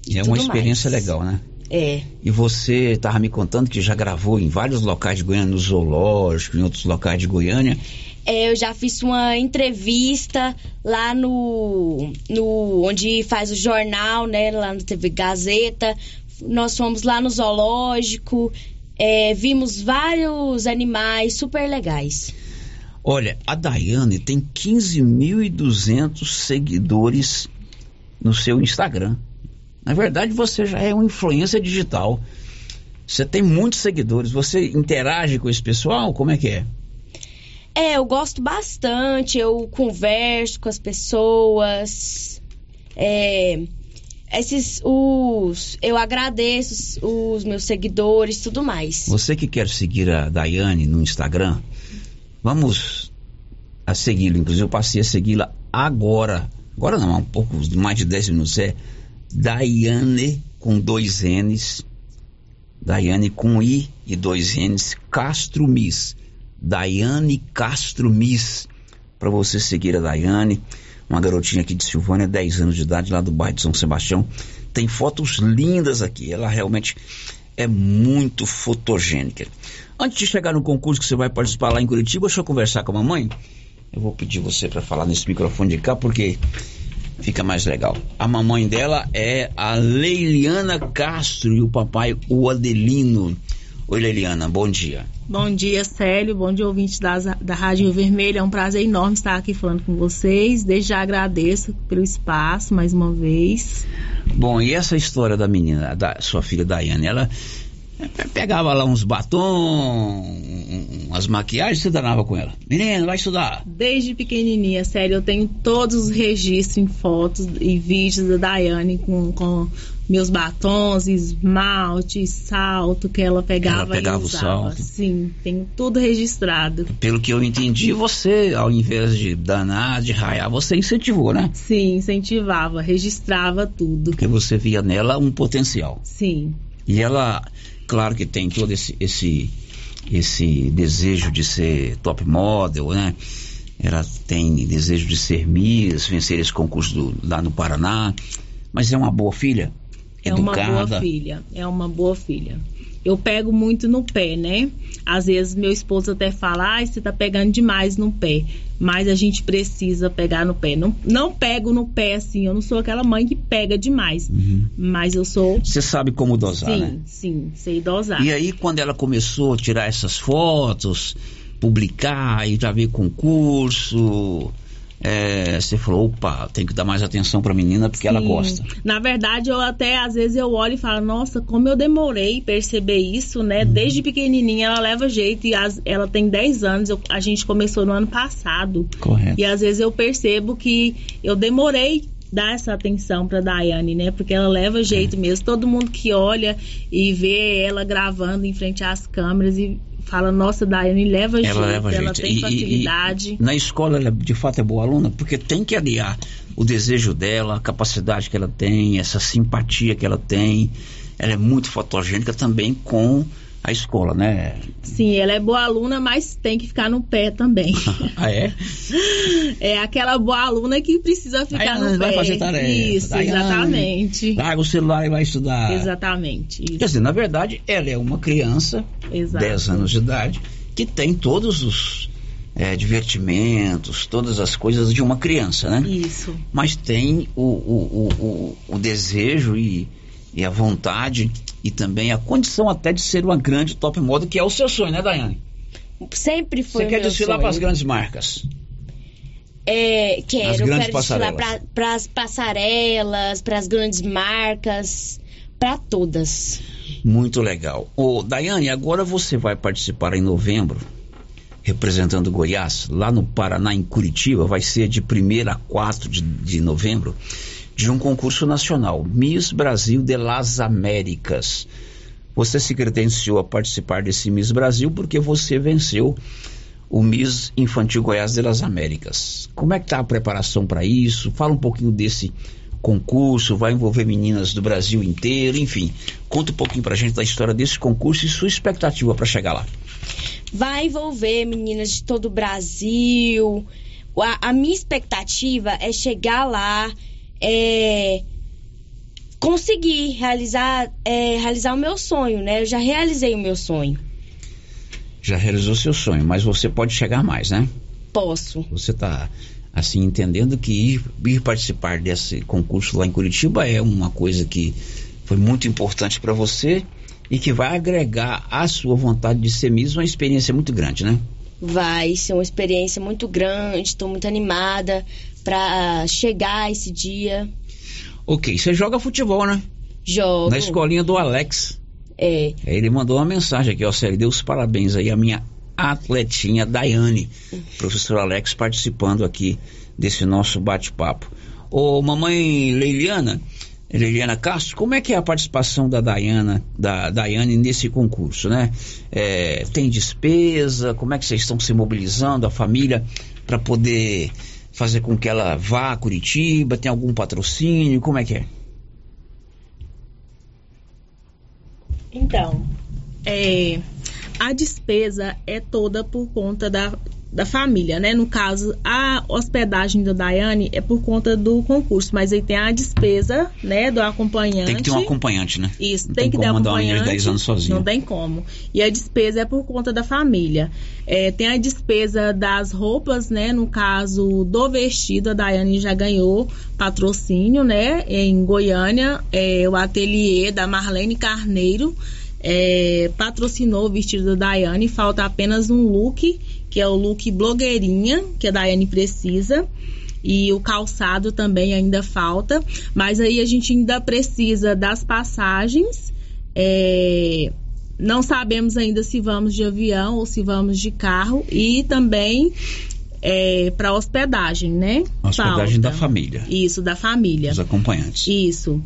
É uma experiência mais. legal, né? É. E você estava me contando que já gravou em vários locais de Goiânia, no zoológico, em outros locais de Goiânia. É, eu já fiz uma entrevista lá no, no onde faz o jornal, né, lá na TV Gazeta. Nós fomos lá no zoológico, é, vimos vários animais super legais. Olha, a Daiane tem 15.200 seguidores no seu Instagram. Na verdade, você já é uma influência digital. Você tem muitos seguidores. Você interage com esse pessoal? Como é que é? É, eu gosto bastante, eu converso com as pessoas. É, esses, os, eu agradeço os, meus seguidores, tudo mais. Você que quer seguir a Daiane no Instagram, vamos a segui-la. Inclusive, eu passei a segui-la agora. Agora não, há um pouco mais de 10 minutos. É Daiane com dois N's. Daiane com I e dois N's, Castro Miss. Daiane Castro Miss. Para você seguir a Daiane, uma garotinha aqui de Silvânia, 10 anos de idade, lá do bairro de São Sebastião. Tem fotos lindas aqui. Ela realmente é muito fotogênica. Antes de chegar no concurso que você vai participar lá em Curitiba, deixa eu conversar com a mamãe. Eu vou pedir você para falar nesse microfone de cá, porque fica mais legal. A mamãe dela é a Leiliana Castro e o papai o Adelino. Oi, Leiliana, bom dia. Bom dia, Célio. Bom dia, ouvintes da, da Rádio Vermelho. É um prazer enorme estar aqui falando com vocês. Desde já agradeço pelo espaço mais uma vez. Bom, e essa história da menina, da sua filha Daiane, ela pegava lá uns batom, umas maquiagens, você danava com ela. Menina, vai estudar. Desde pequenininha, sério, eu tenho todos os registros em fotos e vídeos da Daiane com, com meus batons, esmalte, salto que ela pegava, Ela pegava e o usava. salto. Sim, tenho tudo registrado. Pelo que eu entendi, você, ao invés de danar, de raiar, você incentivou, né? Sim, incentivava, registrava tudo. Porque você via nela um potencial. Sim. E ela, claro que tem todo esse, esse, esse desejo de ser top model, né? Ela tem desejo de ser Miss, vencer esse concurso do- lá no Paraná. Mas é uma boa filha, É uma boa filha, é uma boa filha. Eu pego muito no pé, né? Às vezes meu esposo até fala, ai, você tá pegando demais no pé. Mas a gente precisa pegar no pé. Não, não pego no pé assim, eu não sou aquela mãe que pega demais. Mas eu sou. Você sabe como dosar, sim, né? sim, sei dosar. E aí, quando ela começou a tirar essas fotos, publicar e já veio concurso, é, você falou, opa, tem que dar mais atenção pra menina porque ela Sim. gosta. Na verdade, eu até às vezes eu olho e falo, nossa, como eu demorei em perceber isso, né? Desde pequenininha ela leva jeito e as- ela tem 10 anos, eu- a gente começou no ano passado. Correto. E às vezes eu percebo que eu demorei dar essa atenção pra Daiane, né? Porque ela leva jeito mesmo. Todo mundo que olha e vê ela gravando em frente às câmeras e fala, nossa, Daiane leva jeito, Ela leva ela jeito. tem e- facilidade. e na escola ela de fato é boa aluna porque tem que aliar o desejo dela, a capacidade que ela tem, essa simpatia que ela tem. Ela é muito fotogênica também com a escola, né? Sim, ela é boa aluna, mas tem que ficar no pé também. (laughs) Ah, é? (laughs) É aquela boa aluna que precisa ficar Aí ela no vai pé. fazer tarefa. Isso, Aí exatamente. Larga o celular e vai estudar. Exatamente. Isso. Quer dizer, na verdade, ela é uma criança, Exato. 10 anos de idade, que tem todos os é, divertimentos, todas as coisas de uma criança, né? Isso. Mas tem o, o, o, o, o desejo e, e a vontade e também a condição até de ser uma grande top model, que é o seu sonho, né, Daiane? Sempre foi Você quer desfilar para as grandes marcas? É, quero, quero desfilar para as passarelas, para as grandes marcas, para todas. Muito legal. Ô, Daiane, agora você vai participar em novembro, representando Goiás, lá no Paraná, em Curitiba, vai ser de 1 a 4 de, de novembro, de um concurso nacional, Miss Brasil de las Américas. Você se credenciou a participar desse Miss Brasil porque você venceu o Miss Infantil Goiás de las Américas. Como é que está a preparação para isso? Fala um pouquinho desse concurso, vai envolver meninas do Brasil inteiro, enfim. Conta um pouquinho pra gente da história desse concurso e sua expectativa para chegar lá. Vai envolver meninas de todo o Brasil. A, a minha expectativa é chegar lá, é, conseguir realizar, é, realizar o meu sonho, né? Eu já realizei o meu sonho. Já realizou seu sonho, mas você pode chegar mais, né? Posso. Você está assim entendendo que ir, ir participar desse concurso lá em Curitiba é uma coisa que foi muito importante para você e que vai agregar à sua vontade de ser Miss uma experiência muito grande, né? Vai ser uma experiência muito grande, estou muito animada para chegar esse dia. Ok, você joga futebol, né? Jogo. Na escolinha do Alex. É. Ele mandou uma mensagem aqui, ó, sério, deu os parabéns aí a minha atletinha Daiane, professor Alex participando aqui desse nosso bate-papo. Ô mamãe Leiliana, Leiliana Castro, como é que é a participação da Daiana, da Daiane nesse concurso, né? É, tem despesa? Como é que vocês estão se mobilizando, a família, para poder fazer com que ela vá a Curitiba? Tem algum patrocínio? Como é que é? Então, É, a despesa é toda por conta da, da família, né? No caso, a hospedagem da Daiane é por conta do concurso, mas aí tem a despesa, né, do acompanhante. Tem que ter um acompanhante, né? Isso, Não tem, que ter mandar acompanhante. de 10 anos sozinha. Não tem como. E a despesa é por conta da família. É, tem a despesa das roupas, né? No caso do vestido, a Daiane já ganhou patrocínio, né? Em Goiânia, é, o ateliê da Marlene Carneiro é, patrocinou o vestido da Daiane. Falta apenas um look, que é o look blogueirinha, que a Daiane precisa. E o calçado também ainda falta. Mas aí a gente ainda precisa das passagens. É, não sabemos ainda se vamos de avião ou se vamos de carro. E também para hospedagem, né? Hospedagem Falta. da família. Isso, da família. Os acompanhantes. Isso.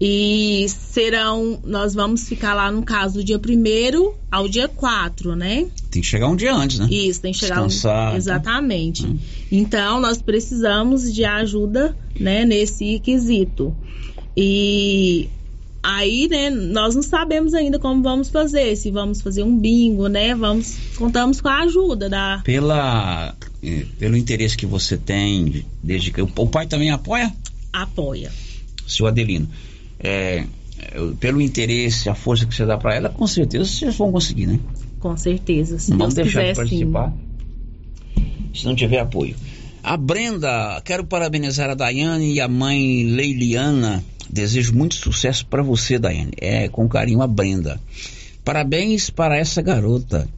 E serão, nós vamos ficar lá no caso do dia 1 ao dia 4, né? Tem que chegar um dia antes, né? Isso, tem que chegar um- Descansar, tá? Exatamente. Então, nós precisamos de ajuda, né, nesse quesito. E aí, né, nós não sabemos ainda como vamos fazer, se vamos fazer um bingo, né? Vamos contamos com a ajuda da Pela, eh, pelo interesse que você tem, desde que o o pai também apoia, apoia. seu Adelino. É, pelo interesse, a força que você dá para ela, com certeza vocês vão conseguir, né? Com certeza, se não Deus deixar quiser, de participar se não tiver apoio. A Brenda, quero parabenizar a Daiane e a mãe Leiliana. Desejo muito sucesso para você, Daiane. É, com carinho, a Brenda. Parabéns para essa garota.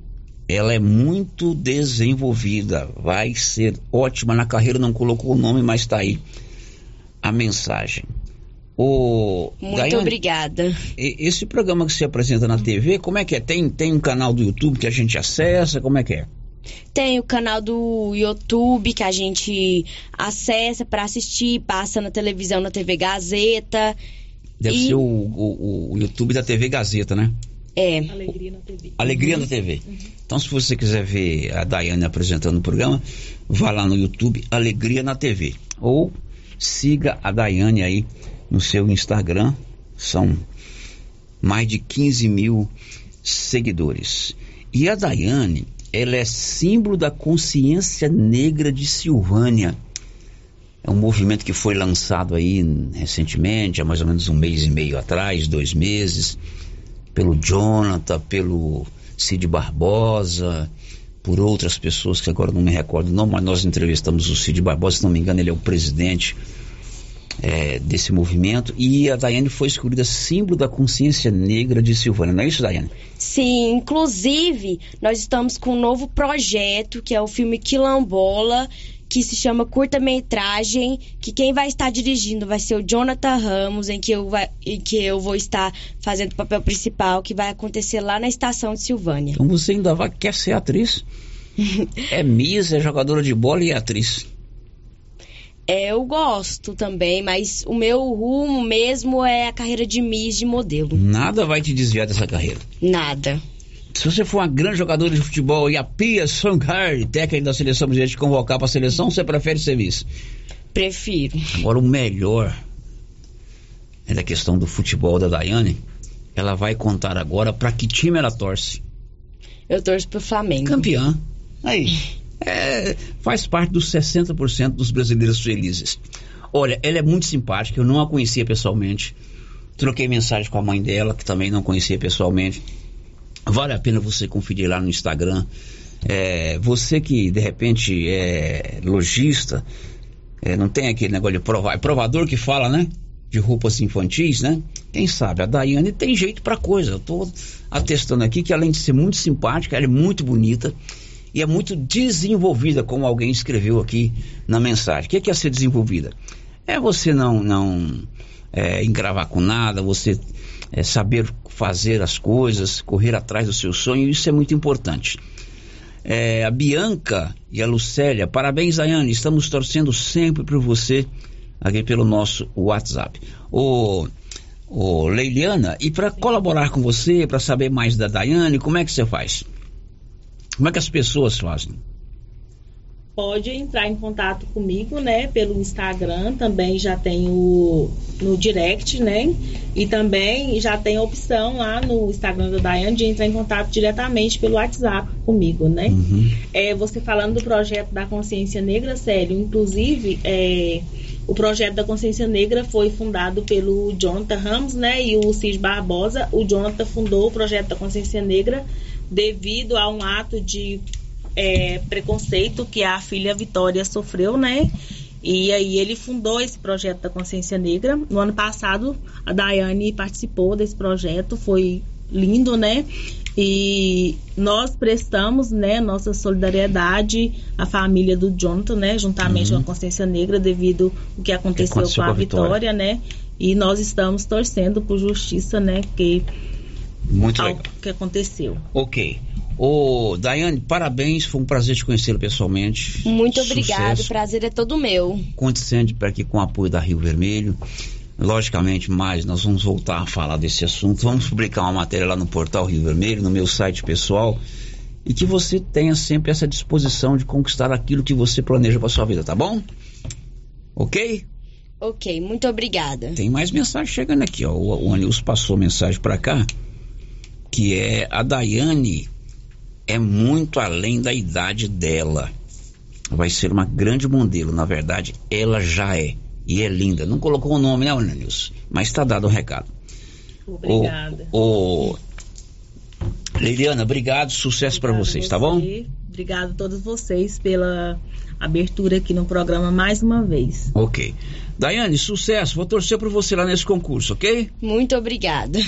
Ela é muito desenvolvida. Vai ser ótima na carreira. Não colocou o nome, mas está aí a mensagem. O Muito Daiane, obrigada. Esse programa que você apresenta na TV, como é que é? Tem, tem um canal do YouTube que a gente acessa? Como é que é? Tem o canal do YouTube que a gente acessa para assistir, passa na televisão, na TV Gazeta. Deve E- ser o, o- o YouTube da TV Gazeta, né? É. Alegria na TV. Alegria da TV. Então, se você quiser ver a Daiane apresentando o programa, vá lá no YouTube Alegria na TV. Ou siga a Daiane aí no seu Instagram. São mais de 15 mil seguidores. E a Daiane, ela é símbolo da consciência negra de Silvânia. É um movimento que foi lançado aí recentemente, há mais ou menos um mês e meio atrás, dois meses, pelo Jonathan, pelo Cid Barbosa, por outras pessoas que agora não me recordo não, mas nós entrevistamos o Cid Barbosa, se não me engano ele é o presidente é, desse movimento, e a Daiane foi escolhida símbolo da consciência negra de Silvânia, não é isso, Daiane? Sim, inclusive, nós estamos com um novo projeto, que é o filme Quilombola, que se chama curta-metragem, que quem vai estar dirigindo vai ser o Jonathan Ramos, em que eu, vai, em que eu vou estar fazendo o papel principal, que vai acontecer lá na estação de Silvânia. Então você ainda vai, quer ser atriz? (laughs) é Miss, é jogadora de bola e é atriz. É, eu gosto também, mas o meu rumo mesmo é a carreira de Miss de modelo. Nada vai te desviar dessa carreira. Nada. Se você for uma grande jogadora de futebol e a Pia Songar, técnica da seleção brasileira, te convocar para a seleção, você prefere ser vice? Prefiro. Agora, o melhor é da questão do futebol da Daiane. Ela vai contar agora para que time ela torce. Eu torço pro Flamengo. Campeã. Aí. (laughs) É, faz parte dos 60% dos brasileiros felizes. Olha, ela é muito simpática, eu não a conhecia pessoalmente. Troquei mensagem com a mãe dela, que também não conhecia pessoalmente. Vale a pena você conferir lá no Instagram. É, você que de repente é lojista, é, não tem aquele negócio de provar, é provador que fala, né? De roupas infantis, né? Quem sabe? A Daiane tem jeito pra coisa. Eu tô atestando aqui que além de ser muito simpática, ela é muito bonita e é muito desenvolvida, como alguém escreveu aqui na mensagem. O que é, que é ser desenvolvida? É você não, não é, engravar com nada, você é, saber fazer as coisas, correr atrás do seu sonho, isso é muito importante. É, a Bianca e a Lucélia, parabéns, Daiane, estamos torcendo sempre por você aqui pelo nosso WhatsApp. Ô, ô Leiliana, e para colaborar com você, para saber mais da Daiane, como é que você faz? Como é que as pessoas fazem? pode entrar em contato comigo, né, pelo Instagram, também já tem o no direct, né? E também já tem a opção lá no Instagram da Daiane de entrar em contato diretamente pelo WhatsApp comigo, né? Uhum. É, você falando do projeto da Consciência Negra, Célio, inclusive, é, o projeto da Consciência Negra foi fundado pelo Jonathan Ramos, né? E o Cid Barbosa. O Jonathan fundou o projeto da Consciência Negra devido a um ato de é, preconceito que a filha Vitória sofreu, né? E aí ele fundou esse projeto da Consciência Negra. No ano passado, a Daiane participou desse projeto, foi lindo, né? E nós prestamos, né, nossa solidariedade à família do Jonathan, né, juntamente Uhum. com a Consciência Negra, devido ao que aconteceu, aconteceu com a com a Vitória. Vitória, né? E nós estamos torcendo por justiça, né, que Muito ao legal. que aconteceu. Ok. Ô, Daiane, parabéns, foi um prazer te conhecê-lo pessoalmente. Muito obrigado, o prazer é todo meu. Conte sempre para aqui com o apoio da Rio Vermelho. Logicamente, mais nós vamos voltar a falar desse assunto. Vamos publicar uma matéria lá no portal Rio Vermelho, no meu site pessoal. E que você tenha sempre essa disposição de conquistar aquilo que você planeja para sua vida, tá bom? Ok? Ok, muito obrigada. Tem mais mensagem chegando aqui, ó. O, o Anilson passou mensagem para cá, que é a Daiane é muito além da idade dela. Vai ser uma grande modelo, na verdade, ela já é. E é linda. Não colocou o nome, né, Anilson? Mas está dado o recado. Obrigada. Ô, ô, Leiliana, obrigado, sucesso para vocês, tá bom? E Obrigado a todos vocês pela abertura aqui no programa mais uma vez. Ok. Daiane, sucesso. Vou torcer por você lá nesse concurso, ok? Muito obrigada.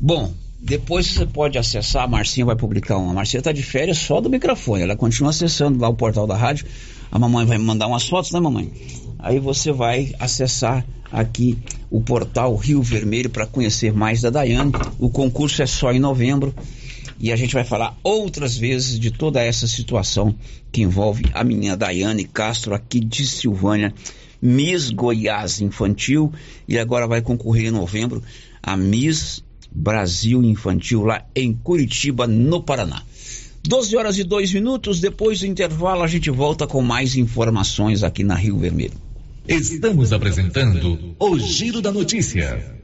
Bom, depois você pode acessar, a Marcinha vai publicar uma. A Marcinha tá de férias só do microfone, ela continua acessando lá o portal da rádio. A mamãe vai mandar umas fotos, né, mamãe? Aí você vai acessar aqui o portal Rio Vermelho para conhecer mais da Daiane. O concurso é só em novembro e a gente vai falar outras vezes de toda essa situação que envolve a menina Daiane Castro aqui de Silvânia, Miss Goiás Infantil e agora vai concorrer em novembro a Miss Brasil Infantil lá em Curitiba, no Paraná. 12 horas e 2 minutos, depois do intervalo a gente volta com mais informações aqui na Rio Vermelho. Estamos apresentando o Giro da Notícia.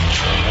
Thank you.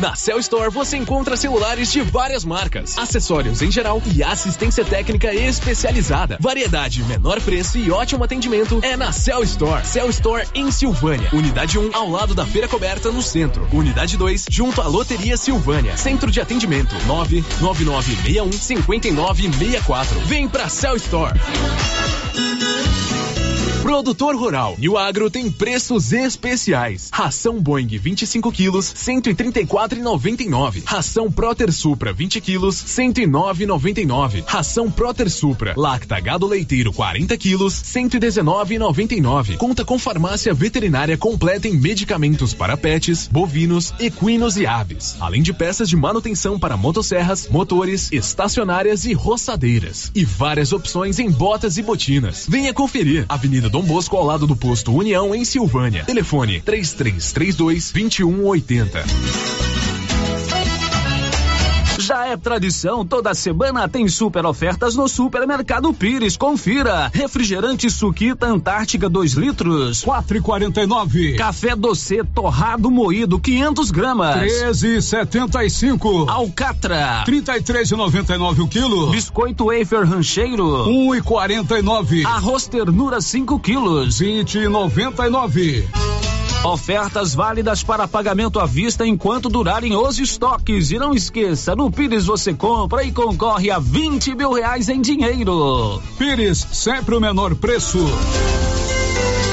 Na Cell Store você encontra celulares de várias marcas, acessórios em geral e assistência técnica especializada. Variedade, menor preço e ótimo atendimento é na Cell Store. Cell Store em Silvânia. Unidade 1 ao lado da Feira Coberta no centro. Unidade 2 junto à Loteria Silvânia. Centro de atendimento 99961 5964. Vem pra Cell Store. Produtor Rural. E o Agro tem preços especiais. Ração Boeing 25 quilos, 134,99. Ração Proter Supra 20 quilos, 109,99. Ração Proter Supra Lacta Gado Leiteiro 40 quilos, 119,99. Conta com farmácia veterinária completa em medicamentos para pets, bovinos, equinos e aves. Além de peças de manutenção para motosserras, motores, estacionárias e roçadeiras. E várias opções em botas e botinas. Venha conferir. Avenida Dom Bosco ao lado do posto União em Silvânia. Telefone 3332 2180. É tradição, toda semana tem super ofertas no Supermercado Pires. Confira. Refrigerante Suquita Antártica 2 litros, 4,49. Café doce torrado moído 500 gramas, 13,75. Alcatra, 33,99 o quilo. Biscoito wafer rancheiro, 1,49. Arroz ternura 5 quilos, 20,99. Ofertas válidas para pagamento à vista enquanto durarem os estoques. E não esqueça, no Pires você compra e concorre a 20 mil reais em dinheiro. Pires, sempre o menor preço.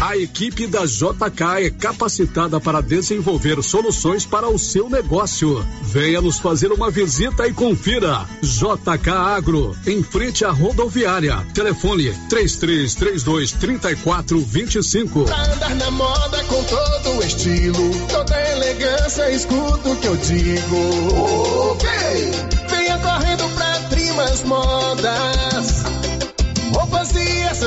A equipe da JK é capacitada para desenvolver soluções para o seu negócio. Venha nos fazer uma visita e confira. JK Agro, em frente à rodoviária. Telefone 3332 3425. Pra andar na moda com todo estilo, toda elegância, escuta o que eu digo.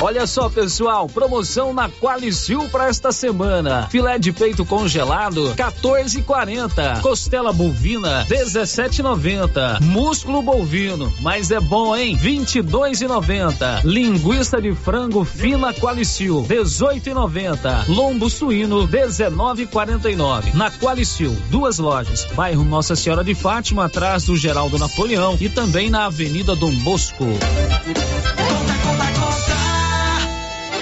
Olha só, pessoal, promoção na Qualicil para esta semana. Filé de peito congelado, 14,40. Costela bovina, 17,90. Músculo bovino, mas é bom, hein? 22,90. Linguiça de frango fina Qualicil, 18,90. Lombo suíno, 19,49. Na Qualicil, duas lojas. Bairro Nossa Senhora de Fátima, atrás do Geraldo Napoleão e também na Avenida Dom Bosco.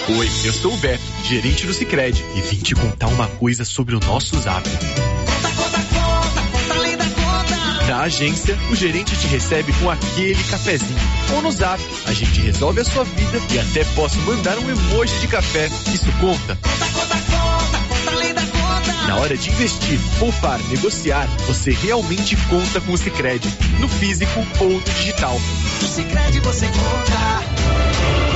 Oi, eu sou o Beto, gerente do Sicredi e vim te contar uma coisa sobre o nosso Zap. Na agência, o gerente te recebe com aquele cafezinho. Ou no Zap, a gente resolve a sua vida e até posso mandar um emoji de café. Isso conta. Na hora de investir, poupar, negociar, você realmente conta com o Sicredi, no físico ou no digital. No Sicredi você conta.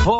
Info.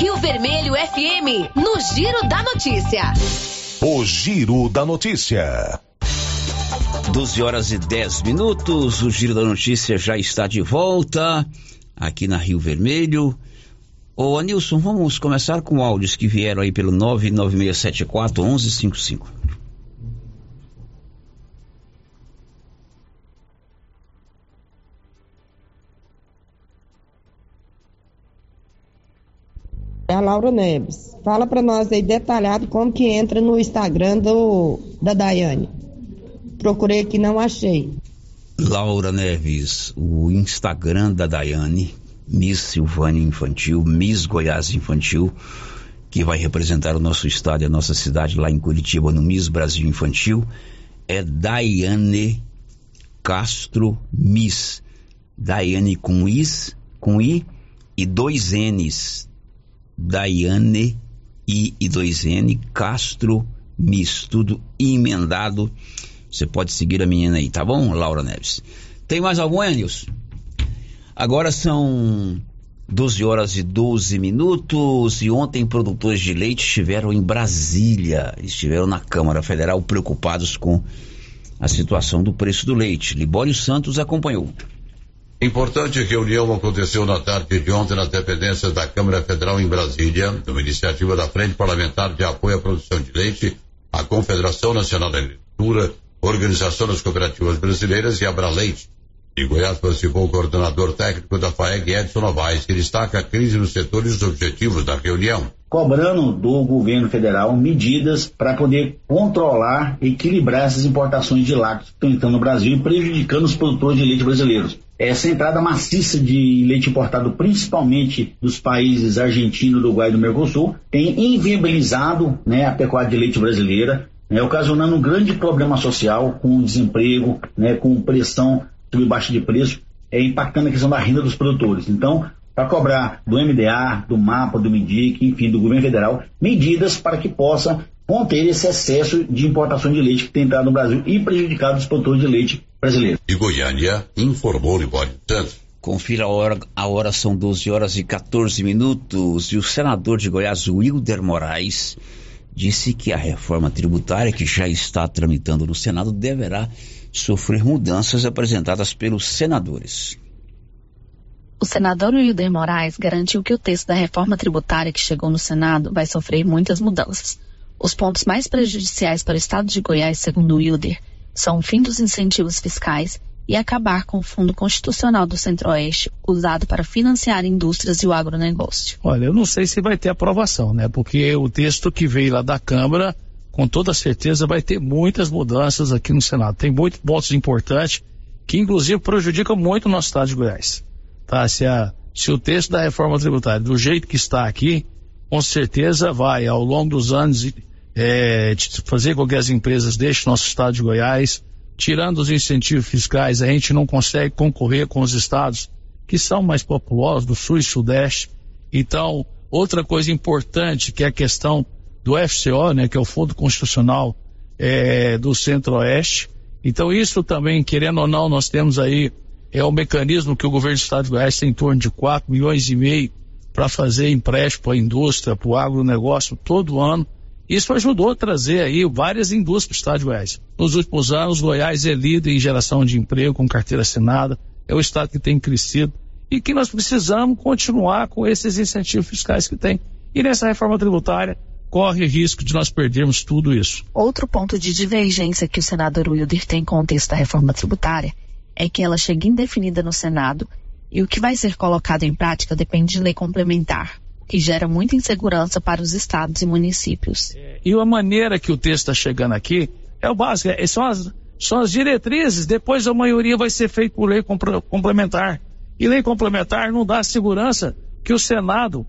Rio Vermelho FM, no Giro da Notícia. O Giro da Notícia. 12 horas e 10 minutos, o Giro da Notícia já está de volta aqui na Rio Vermelho. Ô Anilson, vamos começar com áudios que vieram aí pelo 99674 1155. É a Laura Neves. Fala para nós aí detalhado como que entra no Instagram do da Daiane. Procurei aqui, não achei. Laura Neves, o Instagram da Daiane, Miss Silvânia Infantil, Miss Goiás Infantil, que vai representar o nosso estado e a nossa cidade lá em Curitiba no Miss Brasil Infantil, é Daiane Castro Miss. Daiane com Is, com I e dois N's. Daiane I e dois N Castro Miss, tudo emendado. Você pode seguir a menina aí, tá bom, Laura Neves? Tem mais algum, Enilson? Agora são 12 horas e 12 minutos e ontem produtores de leite estiveram em Brasília, estiveram na Câmara Federal preocupados com a situação do preço do leite. Libório Santos acompanhou. Importante reunião aconteceu na tarde de ontem nas dependências da Câmara Federal em Brasília, numa iniciativa da Frente Parlamentar de Apoio à Produção de Leite, a Confederação Nacional da Agricultura, Organização das Cooperativas Brasileiras e Abraleite. De Goiás participou o coordenador técnico da FAEG, Edson Novaes, que destaca a crise no setor e os objetivos da reunião. Cobrando do governo federal medidas para poder controlar, equilibrar essas importações de lácteos que estão entrando no Brasil e prejudicando os produtores de leite brasileiros. Essa entrada maciça de leite importado, principalmente dos países argentino, Uruguai e do Mercosul, tem inviabilizado né, a pecuária de leite brasileira, né, ocasionando um grande problema social com desemprego, né, com pressão sobre baixa de preço, é, impactando a questão da renda dos produtores. Então, para cobrar do MDA, do MAPA, do MIDIC, enfim, do governo federal, medidas para que possa conter esse excesso de importação de leite que tem entrado no Brasil e prejudicado os produtores de leite brasileiros. De Goiânia, informou Libório Santos. Confira a hora, a hora são 12 horas e 14 minutos e o senador de Goiás, Wilder Moraes, disse que a reforma tributária que já está tramitando no Senado deverá sofrer mudanças apresentadas pelos senadores. O senador Wilder Moraes garantiu que o texto da reforma tributária que chegou no Senado vai sofrer muitas mudanças. Os pontos mais prejudiciais para o estado de Goiás, segundo Wilder, são o fim dos incentivos fiscais e acabar com o Fundo Constitucional do Centro-Oeste, usado para financiar indústrias e o agronegócio. Olha, eu não sei se vai ter aprovação, né? Porque o texto que veio lá da Câmara, com toda certeza, vai ter muitas mudanças aqui no Senado. Tem muitos pontos importantes que, inclusive, prejudicam muito o nosso estado de Goiás. Tá? Se, a, se o texto da reforma tributária, do jeito que está aqui, com certeza vai, ao longo dos anos, é, fazer com que as empresas deixem nosso estado de Goiás. Tirando os incentivos fiscais, a gente não consegue concorrer com os estados que são mais populosos, do sul e sudeste. Então, outra coisa importante que é a questão do FCO, né, que é o Fundo Constitucional é, do Centro-Oeste. Então, isso também, querendo ou não, nós temos aí é o mecanismo que o governo do estado de Goiás tem em torno de 4 milhões e meio para fazer empréstimo a indústria, para o agronegócio todo ano. Isso ajudou a trazer aí várias indústrias para o estado de Goiás. Nos últimos anos, Goiás é líder em geração de emprego com carteira assinada, é o estado que tem crescido e que nós precisamos continuar com esses incentivos fiscais que tem. E nessa reforma tributária, corre risco de nós perdermos tudo isso. Outro ponto de divergência que o senador Wilder tem com o texto da reforma tributária é que ela chega indefinida no Senado e o que vai ser colocado em prática depende de lei complementar, que gera muita insegurança para os estados e municípios. E a maneira que o texto está chegando aqui é o básico, é, são, as, são as diretrizes, depois a maioria vai ser feita por lei complementar. E lei complementar não dá segurança que o Senado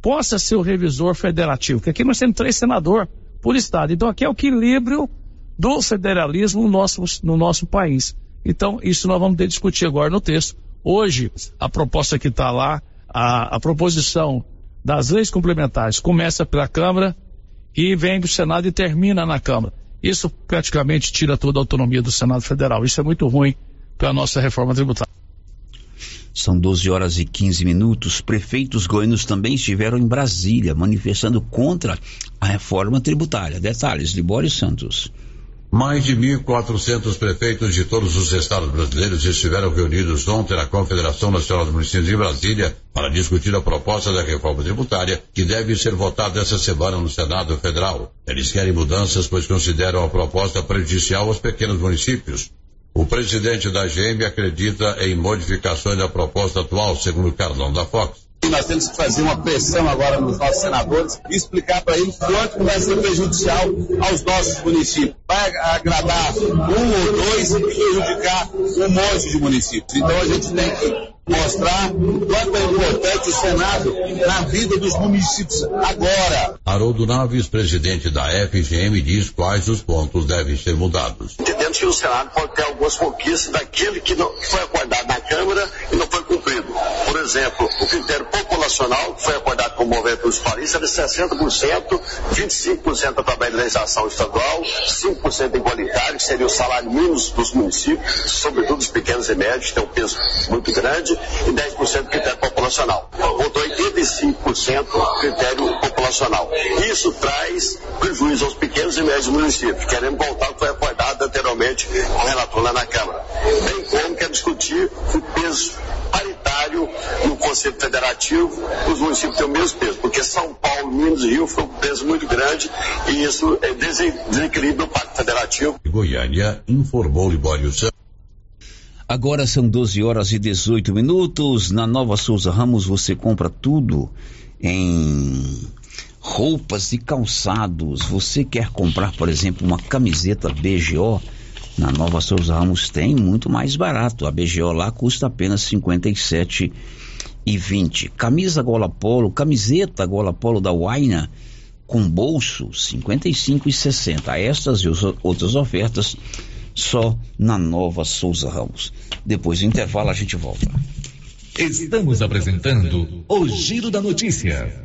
possa ser o revisor federativo, porque aqui nós temos três senadores por estado. Então aqui é o equilíbrio do federalismo no nosso, no nosso país. Então, isso nós vamos ter que discutir agora no texto. Hoje, a proposta que está lá, a, a proposição das leis complementares começa pela Câmara e vem do Senado e termina na Câmara. Isso praticamente tira toda a autonomia do Senado Federal. Isso é muito ruim para a nossa reforma tributária. São 12 horas e 15 minutos. Prefeitos goianos também estiveram em Brasília manifestando contra a reforma tributária. Detalhes, Libório Santos. Mais de 1.400 prefeitos de todos os estados brasileiros estiveram reunidos ontem na Confederação Nacional dos Municípios de Brasília para discutir a proposta da reforma tributária que deve ser votada essa semana no Senado Federal. Eles querem mudanças pois consideram a proposta prejudicial aos pequenos municípios. O presidente da GM acredita em modificações da proposta atual, segundo Carlão da Fox. Nós temos que fazer uma pressão agora nos nossos senadores e explicar para eles quanto vai ser prejudicial aos nossos municípios. Vai agradar um ou dois e prejudicar um monte de municípios. Então a gente tem que mostrar o quanto é importante o Senado na vida dos municípios agora. Haroldo Naves, presidente da FGM, diz quais os pontos devem ser mudados. Entendemos que o Senado pode ter algumas conquistas daquele que, não, que foi acordado na Câmara e não foi cumprido. Exemplo, o critério populacional, que foi acordado com o movimento dos países, era de 60%, 25% através da legislação estadual, 5% igualitário, que seria o salário mínimo dos municípios, sobretudo os pequenos e médios, que tem um peso muito grande, e 10% critério populacional. Votou 85% critério populacional. Isso traz prejuízo aos pequenos e médios municípios. Queremos voltar ao que foi acordado anteriormente com o relator lá na Câmara. Bem como quer discutir o peso paritário no Conselho Federativo, os municípios têm o mesmo peso, porque São Paulo, Minas e Rio foi um peso muito grande e isso é desequilíbrio do Pacto Federativo. Goiânia informou Libório Santos. Agora são 12 horas e 18 minutos. Na Nova Souza Ramos você compra tudo em roupas e calçados. Você quer comprar, por exemplo, uma camiseta BGO? Na Nova Souza Ramos tem muito mais barato. A BGO lá custa apenas 57 e 20. Camisa gola polo, camiseta gola polo da Waina com bolso 55 e 60. Estas e outras ofertas só na Nova Souza Ramos. Depois do intervalo a gente volta. Estamos apresentando o Giro da Notícia.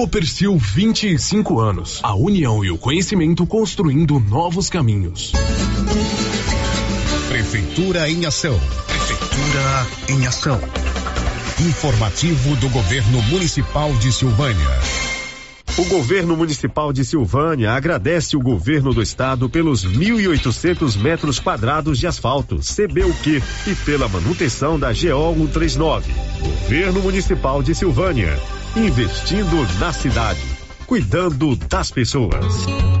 Copercil 25 anos. A união e o conhecimento construindo novos caminhos. Prefeitura em ação. Prefeitura em ação. Informativo do Governo Municipal de Silvânia. O governo municipal de Silvânia agradece o governo do estado pelos 1.800 metros quadrados de asfalto, CBUQ, e pela manutenção da GO 139. Governo municipal de Silvânia, investindo na cidade, cuidando das pessoas.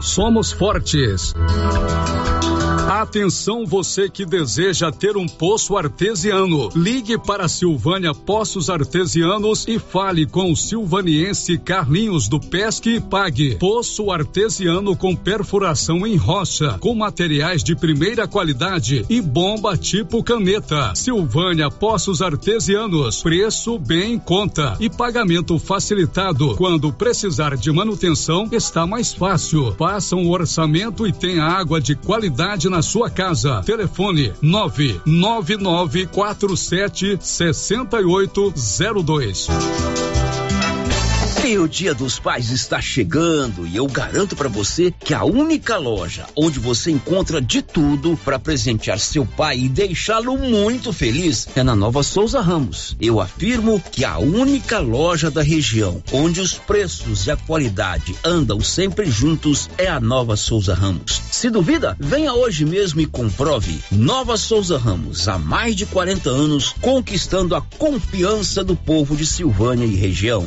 somos fortes. Atenção você que deseja ter um poço artesiano. Ligue para Silvânia Poços Artesianos e fale com o silvaniense Carlinhos do Pesque e Pague. Poço artesiano com perfuração em rocha, com materiais de primeira qualidade e bomba tipo caneta. Silvânia Poços Artesianos. Preço bem em conta e pagamento facilitado. Quando precisar de manutenção, está mais fácil. Faça um orçamento e tenha água de qualidade na sua casa. Telefone 99947 6802. E o Dia dos Pais está chegando e eu garanto para você que a única loja onde você encontra de tudo para presentear seu pai e deixá-lo muito feliz é na Nova Souza Ramos. Eu afirmo que a única loja da região onde os preços e a qualidade andam sempre juntos é a Nova Souza Ramos. Se duvida, venha hoje mesmo e comprove. Nova Souza Ramos, há mais de 40 anos, conquistando a confiança do povo de Silvânia e região.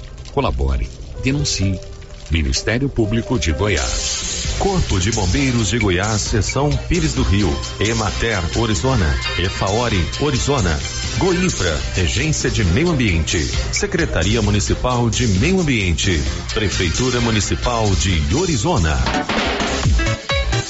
Colabore, denuncie. Ministério Público de Goiás. Corpo de Bombeiros de Goiás, Seção Pires do Rio, Emater, Orizona, Efaori, Orizona, Goinfra, Regência de Meio Ambiente, Secretaria Municipal de Meio Ambiente, Prefeitura Municipal de Orizona.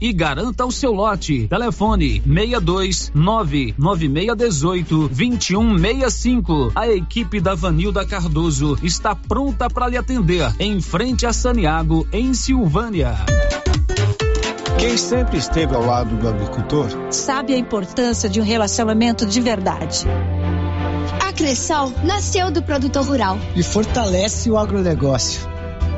e garanta o seu lote. Telefone 62 99618 2165. A equipe da Vanilda Cardoso está pronta para lhe atender em frente a Saniago, em Silvânia. Quem sempre esteve ao lado do agricultor sabe a importância de um relacionamento de verdade. A Cressol nasceu do produtor rural e fortalece o agronegócio.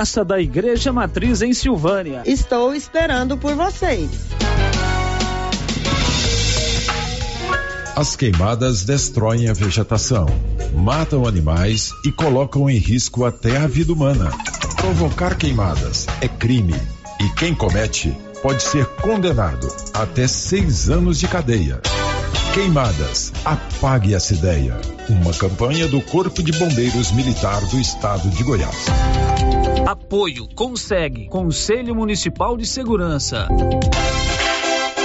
Praça da Igreja Matriz em Silvânia. Estou esperando por vocês. As queimadas destroem a vegetação, matam animais e colocam em risco até a vida humana. Provocar queimadas é crime e quem comete pode ser condenado até seis anos de cadeia. Queimadas, apague essa ideia. Uma campanha do Corpo de Bombeiros Militar do Estado de Goiás. Apoio consegue Conselho Municipal de Segurança.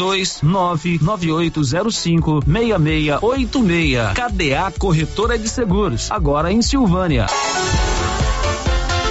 99805 6686. KDA Corretora de Seguros, agora em Silvânia.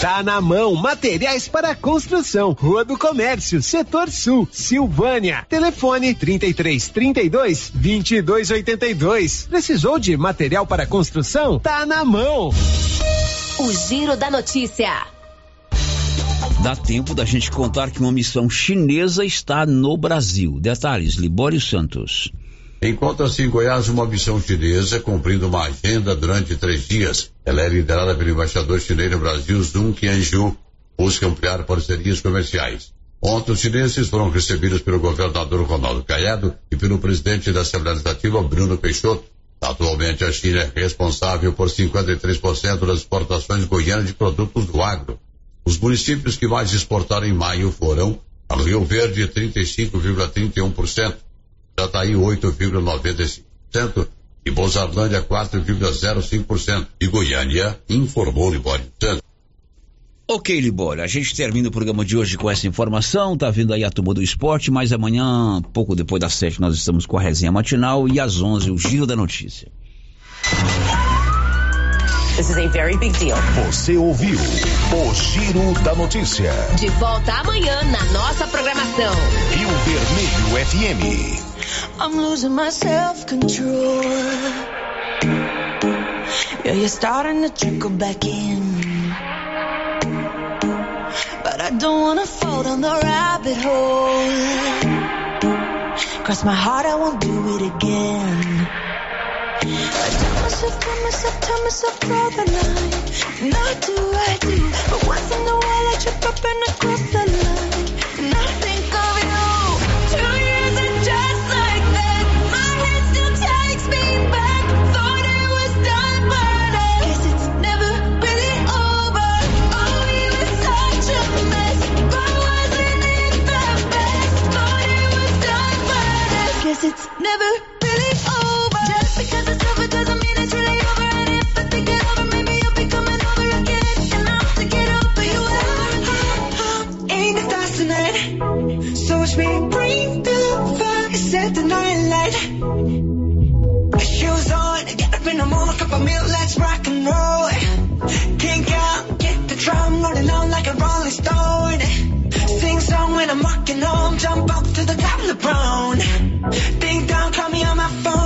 Tá na mão, materiais para construção, Rua do Comércio, Setor Sul, Silvânia. Telefone 33 32 22 82. Precisou de material para construção? Tá na mão. O Giro da Notícia. Dá tempo da gente contar que uma missão chinesa está no Brasil. Detalhes, Libório Santos. Encontra-se em Goiás uma missão chinesa cumprindo uma agenda durante três dias. Ela é liderada pelo embaixador chinês no Brasil, Zhong Qianju. Busca ampliar parcerias comerciais. Ontem, os chineses foram recebidos pelo governador Ronaldo Caiado e pelo presidente da Assembleia Legislativa, Bruno Peixoto. Atualmente, a China é responsável por 53% das exportações goianas de produtos do agro. Os municípios que mais exportaram em maio foram Rio Verde, 35,31%, Jataí 8,95% e Bozarlândia 4,05% e Goiânia informou Libório Santos. Ok, Libório, a gente termina o programa de hoje com essa informação, tá vindo aí a turma do esporte, mas amanhã, pouco depois das sete, nós estamos com a resenha matinal e às onze o Giro da Notícia. This is a very big deal. Você ouviu o Giro da Notícia. De volta amanhã na nossa programação. Rio Vermelho FM. I'm losing my self-control. Yeah, you're starting to trickle back in. But I don't wanna fall down the rabbit hole. Cross my heart, I won't do it again. Myself, tell myself, tell myself, draw the line. Not do I do, but once in a while I trip up and I cross the watch me bring the fire, set the night light. Shoes on, get up in the morning, cup of milk, let's rock and roll. Kink out, get the drum rolling on like a rolling stone. Sing song when I'm walking home, jump up to the top of the brown. Ding dong, call me on my phone.